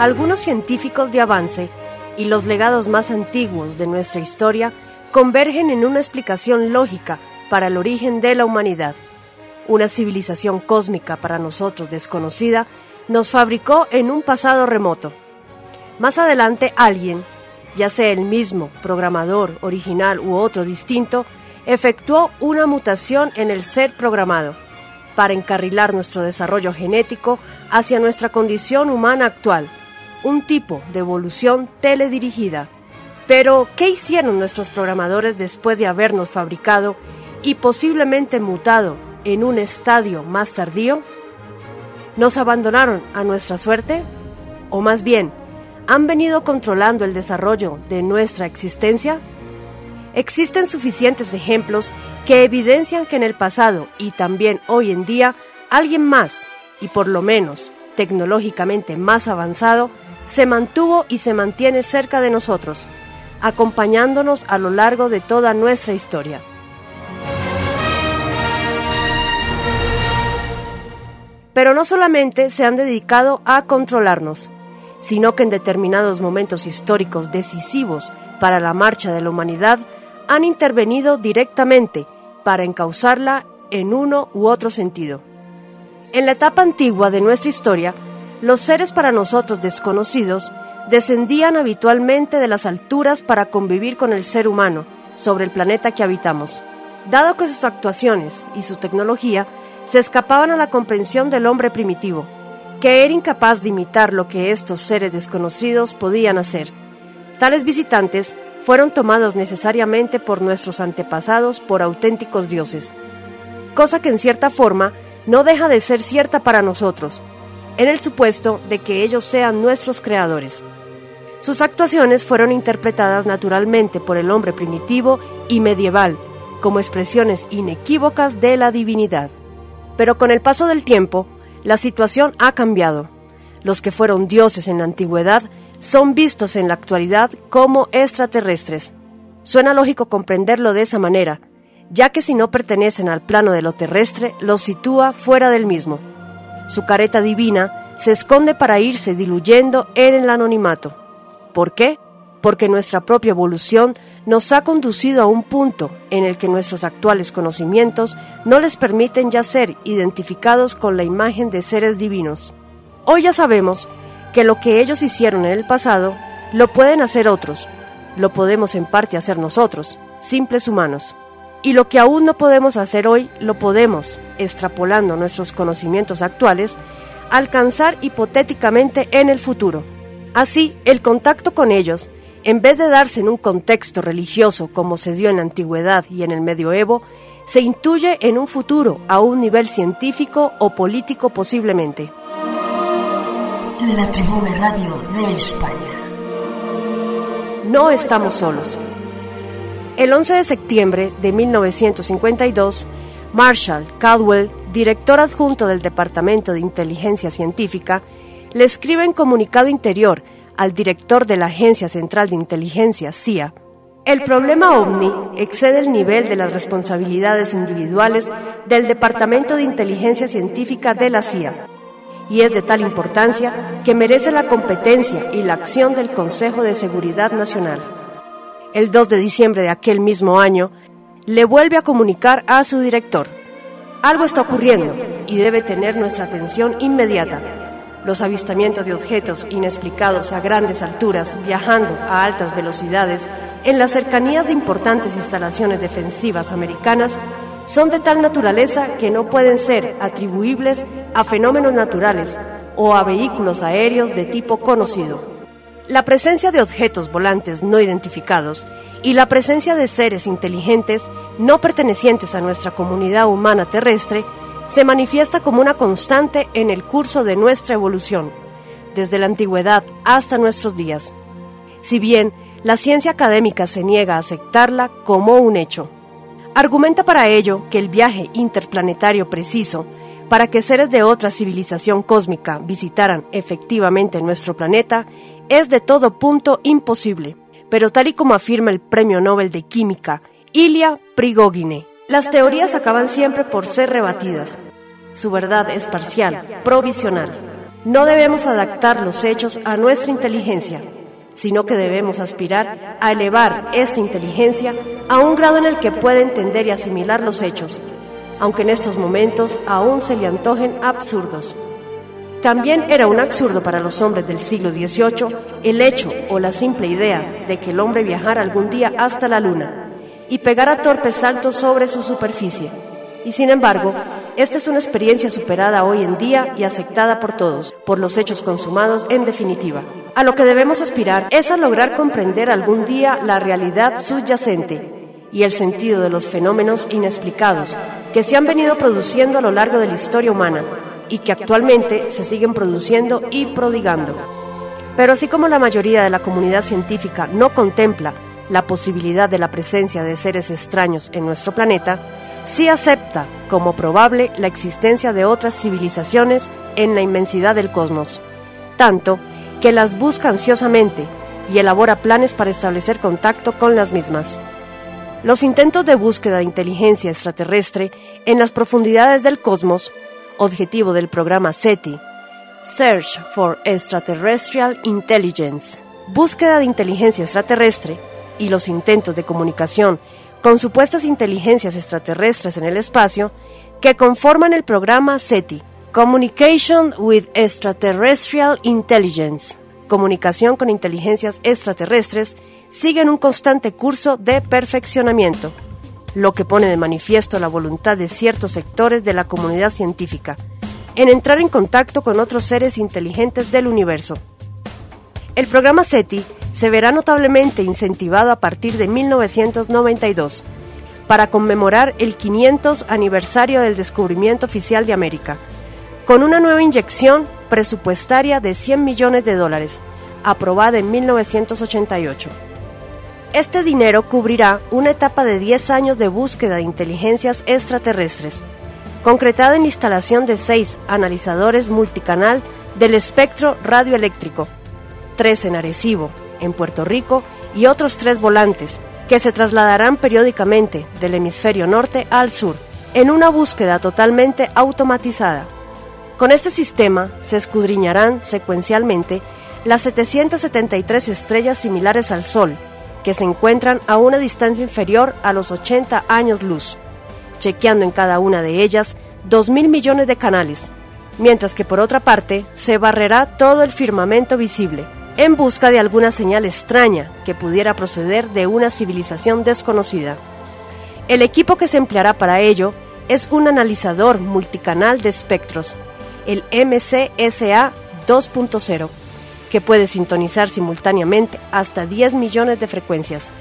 Algunos científicos de avance y los legados más antiguos de nuestra historia convergen en una explicación lógica para el origen de la humanidad. Una civilización cósmica para nosotros desconocida nos fabricó en un pasado remoto. Más adelante alguien, ya sea el mismo programador original u otro distinto, efectuó una mutación en el ser programado para encarrilar nuestro desarrollo genético hacia nuestra condición humana actual, un tipo de evolución teledirigida. Pero, ¿qué hicieron nuestros programadores después de habernos fabricado y posiblemente mutado en un estadio más tardío? ¿Nos abandonaron a nuestra suerte? O más bien, ¿han venido controlando el desarrollo de nuestra existencia? Existen suficientes ejemplos que evidencian que en el pasado y también hoy en día alguien más, y por lo menos tecnológicamente más avanzado, se mantuvo y se mantiene cerca de nosotros, acompañándonos a lo largo de toda nuestra historia. Pero no solamente se han dedicado a controlarnos, sino que en determinados momentos históricos decisivos para la marcha de la humanidad han intervenido directamente para encauzarla en uno u otro sentido. En la etapa antigua de nuestra historia, los seres para nosotros desconocidos descendían habitualmente de las alturas para convivir con el ser humano sobre el planeta que habitamos. Dado que sus actuaciones y su tecnología se escapaban a la comprensión del hombre primitivo, que era incapaz de imitar lo que estos seres desconocidos podían hacer. Tales visitantes fueron tomados necesariamente por nuestros antepasados por auténticos dioses, cosa que en cierta forma no deja de ser cierta para nosotros, en el supuesto de que ellos sean nuestros creadores. Sus actuaciones fueron interpretadas naturalmente por el hombre primitivo y medieval como expresiones inequívocas de la divinidad. Pero con el paso del tiempo, la situación ha cambiado. Los que fueron dioses en la antigüedad son vistos en la actualidad como extraterrestres. Suena lógico comprenderlo de esa manera, ya que si no pertenecen al plano de lo terrestre, los sitúa fuera del mismo. Su careta divina se esconde para irse diluyendo en el anonimato. ¿Por qué? Porque nuestra propia evolución nos ha conducido a un punto en el que nuestros actuales conocimientos no les permiten ya ser identificados con la imagen de seres divinos. Hoy ya sabemos que lo que ellos hicieron en el pasado lo pueden hacer otros, lo podemos en parte hacer nosotros, simples humanos. Y lo que aún no podemos hacer hoy, lo podemos, extrapolando nuestros conocimientos actuales, alcanzar hipotéticamente en el futuro. Así, el contacto con ellos, en vez de darse en un contexto religioso como se dio en la antigüedad y en el medioevo, se intuye en un futuro a un nivel científico o político posiblemente. La Tribuna Radio de España. No estamos solos. El 11 de septiembre de 1952, Marshall Caldwell, director adjunto del Departamento de Inteligencia Científica, le escribe en comunicado interior al director de la Agencia Central de Inteligencia, CIA, el problema ovni excede el nivel de las responsabilidades individuales del Departamento de Inteligencia Científica de la CIA y es de tal importancia que merece la competencia y la acción del Consejo de Seguridad Nacional. El 2 de diciembre de aquel mismo año, le vuelve a comunicar a su director. Algo está ocurriendo y debe tener nuestra atención inmediata. Los avistamientos de objetos inexplicados a grandes alturas, viajando a altas velocidades, en la cercanía de importantes instalaciones defensivas americanas, son de tal naturaleza que no pueden ser atribuibles a fenómenos naturales o a vehículos aéreos de tipo conocido. La presencia de objetos volantes no identificados y la presencia de seres inteligentes no pertenecientes a nuestra comunidad humana terrestre se manifiesta como una constante en el curso de nuestra evolución, desde la antigüedad hasta nuestros días. Si bien la ciencia académica se niega a aceptarla como un hecho, argumenta para ello que el viaje interplanetario preciso para que seres de otra civilización cósmica visitaran efectivamente nuestro planeta es de todo punto imposible. Pero tal y como afirma el Premio Nobel de Química, Ilya Prigogine, las teorías acaban siempre por ser rebatidas. Su verdad es parcial, provisional. No debemos adaptar los hechos a nuestra inteligencia, sino que debemos aspirar a elevar esta inteligencia a un grado en el que pueda entender y asimilar los hechos, aunque en estos momentos aún se le antojen absurdos. También era un absurdo para los hombres del siglo XVIII el hecho o la simple idea de que el hombre viajara algún día hasta la luna y pegara torpes saltos sobre su superficie. Y sin embargo, esta es una experiencia superada hoy en día y aceptada por todos, por los hechos consumados en definitiva. A lo que debemos aspirar es a lograr comprender algún día la realidad subyacente y el sentido de los fenómenos inexplicados que se han venido produciendo a lo largo de la historia humana y que actualmente se siguen produciendo y prodigando. Pero así como la mayoría de la comunidad científica no contempla la posibilidad de la presencia de seres extraños en nuestro planeta, sí acepta como probable la existencia de otras civilizaciones en la inmensidad del cosmos, tanto que las busca ansiosamente y elabora planes para establecer contacto con las mismas. Los intentos de búsqueda de inteligencia extraterrestre en las profundidades del cosmos objetivo del programa SETI, Search for Extraterrestrial Intelligence, búsqueda de inteligencia extraterrestre, y los intentos de comunicación con supuestas inteligencias extraterrestres en el espacio que conforman el programa SETI, Communication with Extraterrestrial Intelligence, comunicación con inteligencias extraterrestres, siguen un constante curso de perfeccionamiento lo que pone de manifiesto la voluntad de ciertos sectores de la comunidad científica en entrar en contacto con otros seres inteligentes del universo. El programa SETI se verá notablemente incentivado a partir de 1992 para conmemorar el 500 aniversario del descubrimiento oficial de América, con una nueva inyección presupuestaria de 100 millones de dólares, aprobada en 1988. Este dinero cubrirá una etapa de 10 años de búsqueda de inteligencias extraterrestres, concretada en la instalación de seis analizadores multicanal del espectro radioeléctrico, tres en Arecibo, en Puerto Rico, y otros tres volantes, que se trasladarán periódicamente del hemisferio norte al sur, en una búsqueda totalmente automatizada. Con este sistema se escudriñarán secuencialmente las 773 estrellas similares al Sol, que se encuentran a una distancia inferior a los 80 años luz, chequeando en cada una de ellas 2.000 millones de canales, mientras que por otra parte se barrerá todo el firmamento visible, en busca de alguna señal extraña que pudiera proceder de una civilización desconocida. El equipo que se empleará para ello es un analizador multicanal de espectros, el MCSA 2.0 que puede sintonizar simultáneamente hasta 10 millones de frecuencias.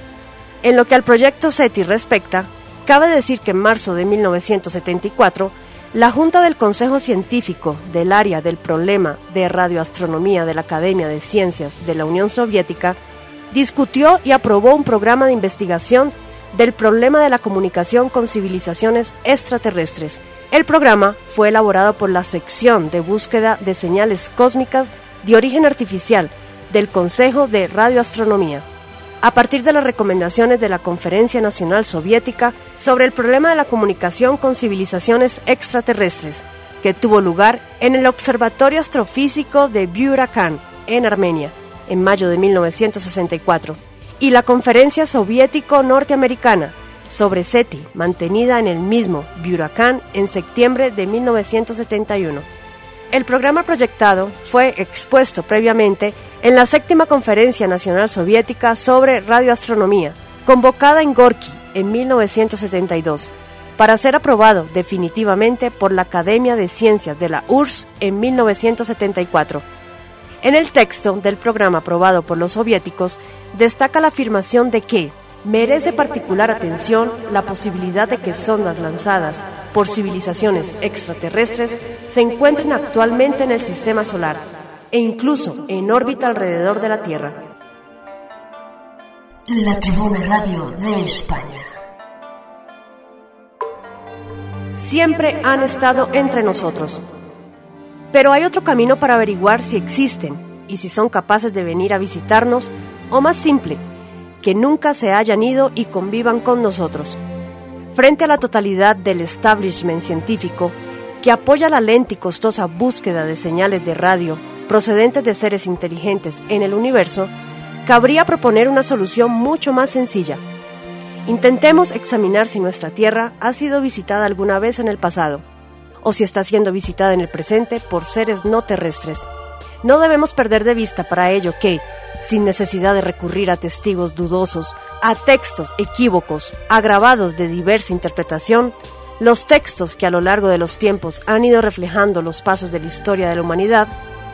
En lo que al proyecto SETI respecta, cabe decir que en marzo de 1974, la Junta del Consejo Científico del área del problema de radioastronomía de la Academia de Ciencias de la Unión Soviética discutió y aprobó un programa de investigación del problema de la comunicación con civilizaciones extraterrestres. El programa fue elaborado por la sección de búsqueda de señales cósmicas de origen artificial del Consejo de Radioastronomía, a partir de las recomendaciones de la Conferencia Nacional Soviética sobre el problema de la comunicación con civilizaciones extraterrestres, que tuvo lugar en el Observatorio Astrofísico de Byurakan, en Armenia, en mayo de 1964, y la Conferencia Soviético-Norteamericana sobre SETI, mantenida en el mismo Buracán en septiembre de 1971. El programa proyectado fue expuesto previamente en la séptima Conferencia Nacional Soviética sobre Radioastronomía, convocada en Gorky en 1972, para ser aprobado definitivamente por la Academia de Ciencias de la URSS en 1974. En el texto del programa aprobado por los soviéticos destaca la afirmación de que merece particular atención la posibilidad de que sondas lanzadas por civilizaciones extraterrestres se encuentren actualmente en el sistema solar e incluso en órbita alrededor de la Tierra. La Tribuna Radio de España. Siempre han estado entre nosotros. Pero hay otro camino para averiguar si existen y si son capaces de venir a visitarnos, o más simple, que nunca se hayan ido y convivan con nosotros. Frente a la totalidad del establishment científico que apoya la lenta y costosa búsqueda de señales de radio procedentes de seres inteligentes en el universo, cabría proponer una solución mucho más sencilla. Intentemos examinar si nuestra Tierra ha sido visitada alguna vez en el pasado, o si está siendo visitada en el presente por seres no terrestres. No debemos perder de vista para ello que, sin necesidad de recurrir a testigos dudosos, a textos equívocos, agravados de diversa interpretación, los textos que a lo largo de los tiempos han ido reflejando los pasos de la historia de la humanidad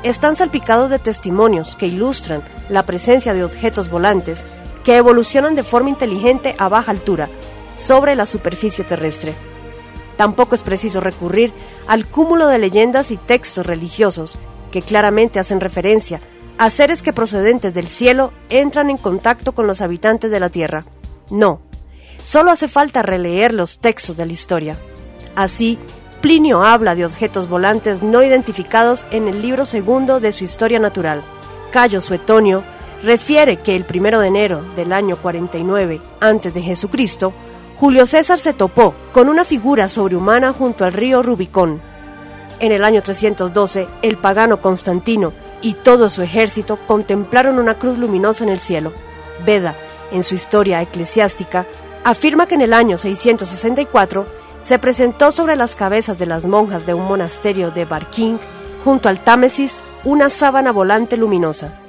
están salpicados de testimonios que ilustran la presencia de objetos volantes que evolucionan de forma inteligente a baja altura sobre la superficie terrestre. Tampoco es preciso recurrir al cúmulo de leyendas y textos religiosos que claramente hacen referencia a seres que procedentes del cielo entran en contacto con los habitantes de la tierra. No, solo hace falta releer los textos de la historia. Así, Plinio habla de objetos volantes no identificados en el libro segundo de su historia natural. Cayo Suetonio refiere que el primero de enero del año 49 a.C., Jesucristo, Julio César se topó con una figura sobrehumana junto al río Rubicón. En el año 312, el pagano Constantino y todo su ejército contemplaron una cruz luminosa en el cielo. Beda, en su historia eclesiástica, afirma que en el año 664 se presentó sobre las cabezas de las monjas de un monasterio de Barking, junto al Támesis, una sábana volante luminosa.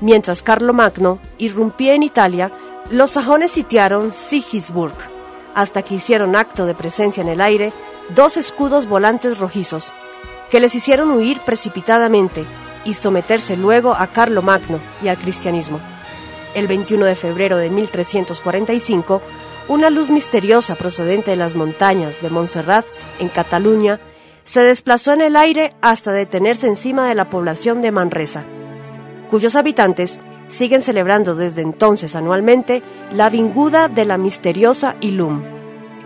Mientras Carlomagno irrumpía en Italia, los sajones sitiaron Sigisburg, hasta que hicieron acto de presencia en el aire dos escudos volantes rojizos, que les hicieron huir precipitadamente y someterse luego a Carlomagno y al cristianismo. El 21 de febrero de 1345, una luz misteriosa procedente de las montañas de Montserrat, en Cataluña, se desplazó en el aire hasta detenerse encima de la población de Manresa, cuyos habitantes siguen celebrando desde entonces anualmente la vinguda de la misteriosa Ilum.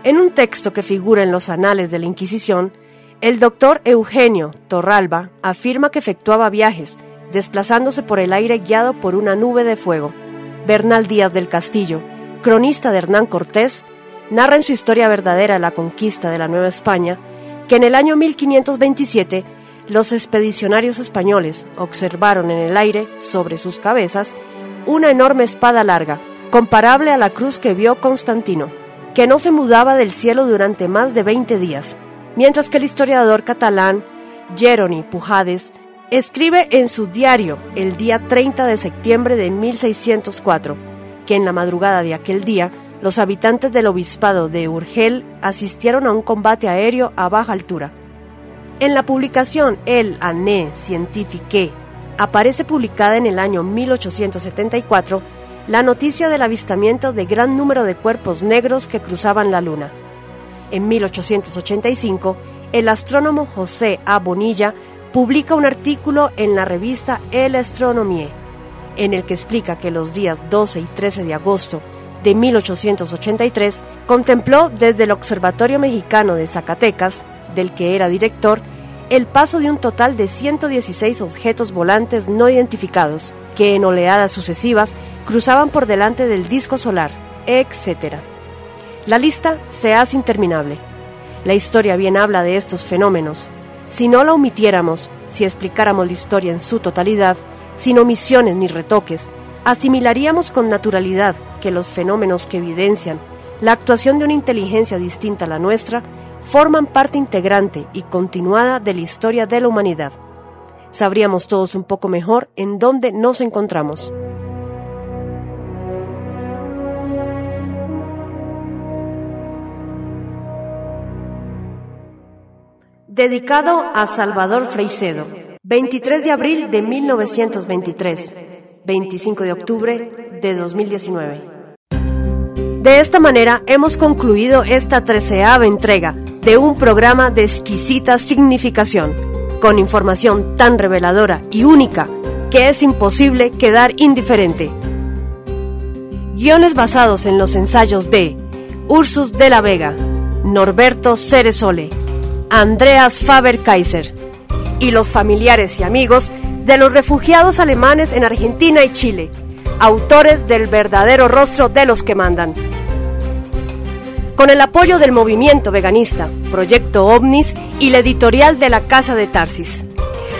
En un texto que figura en los anales de la Inquisición, el doctor Eugenio Torralba afirma que efectuaba viajes, desplazándose por el aire guiado por una nube de fuego. Bernal Díaz del Castillo, cronista de Hernán Cortés, narra en su historia verdadera la conquista de la Nueva España que en el año 1527 los expedicionarios españoles observaron en el aire, sobre sus cabezas, una enorme espada larga, comparable a la cruz que vio Constantino, que no se mudaba del cielo durante más de 20 días, mientras que el historiador catalán Jeroni Pujades escribe en su diario el día 30 de septiembre de 1604 que en la madrugada de aquel día los habitantes del obispado de Urgel asistieron a un combate aéreo a baja altura. En la publicación El Année Scientifique aparece publicada en el año 1874 la noticia del avistamiento de gran número de cuerpos negros que cruzaban la Luna. En 1885, el astrónomo José A. Bonilla publica un artículo en la revista El Astronomie en el que explica que los días 12 y 13 de agosto de 1883 contempló desde el Observatorio Mexicano de Zacatecas, del que era director, el paso de un total de 116 objetos volantes no identificados, que en oleadas sucesivas cruzaban por delante del disco solar, etc. La lista se hace interminable. La historia bien habla de estos fenómenos. Si no la omitiéramos, si explicáramos la historia en su totalidad, sin omisiones ni retoques, asimilaríamos con naturalidad que los fenómenos que evidencian la actuación de una inteligencia distinta a la nuestra, forman parte integrante y continuada de la historia de la humanidad. Sabríamos todos un poco mejor en dónde nos encontramos. Dedicado a Salvador Freicedo, 23 de abril de 1923, 25 de octubre de 2019. De esta manera hemos concluido esta treceava entrega de un programa de exquisita significación, con información tan reveladora y única que es imposible quedar indiferente. Guiones basados en los ensayos de Ursus de la Vega, Norberto Ceresole, Andreas Faber-Kaiser y los familiares y amigos de los refugiados alemanes en Argentina y Chile, autores del verdadero rostro de los que mandan. Con el apoyo del movimiento veganista, Proyecto OVNIS y la editorial de la Casa de Tarsis.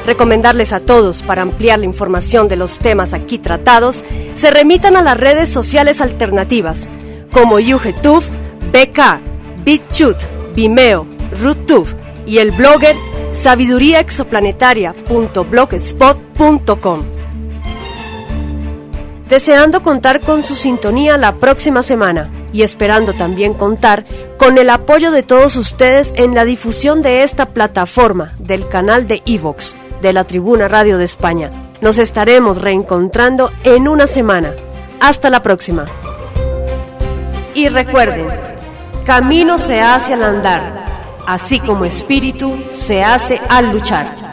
Recomendarles a todos, para ampliar la información de los temas aquí tratados, se remitan a las redes sociales alternativas, como YouTube, BK, BitChute, Vimeo, RootTube y el blogger sabiduríaexoplanetaria.blogspot.com. Deseando contar con su sintonía la próxima semana y esperando también contar con el apoyo de todos ustedes en la difusión de esta plataforma del canal de Evox de la Tribuna Radio de España. Nos estaremos reencontrando en una semana. Hasta la próxima. Y recuerden, camino se hace al andar así como espíritu se hace al luchar.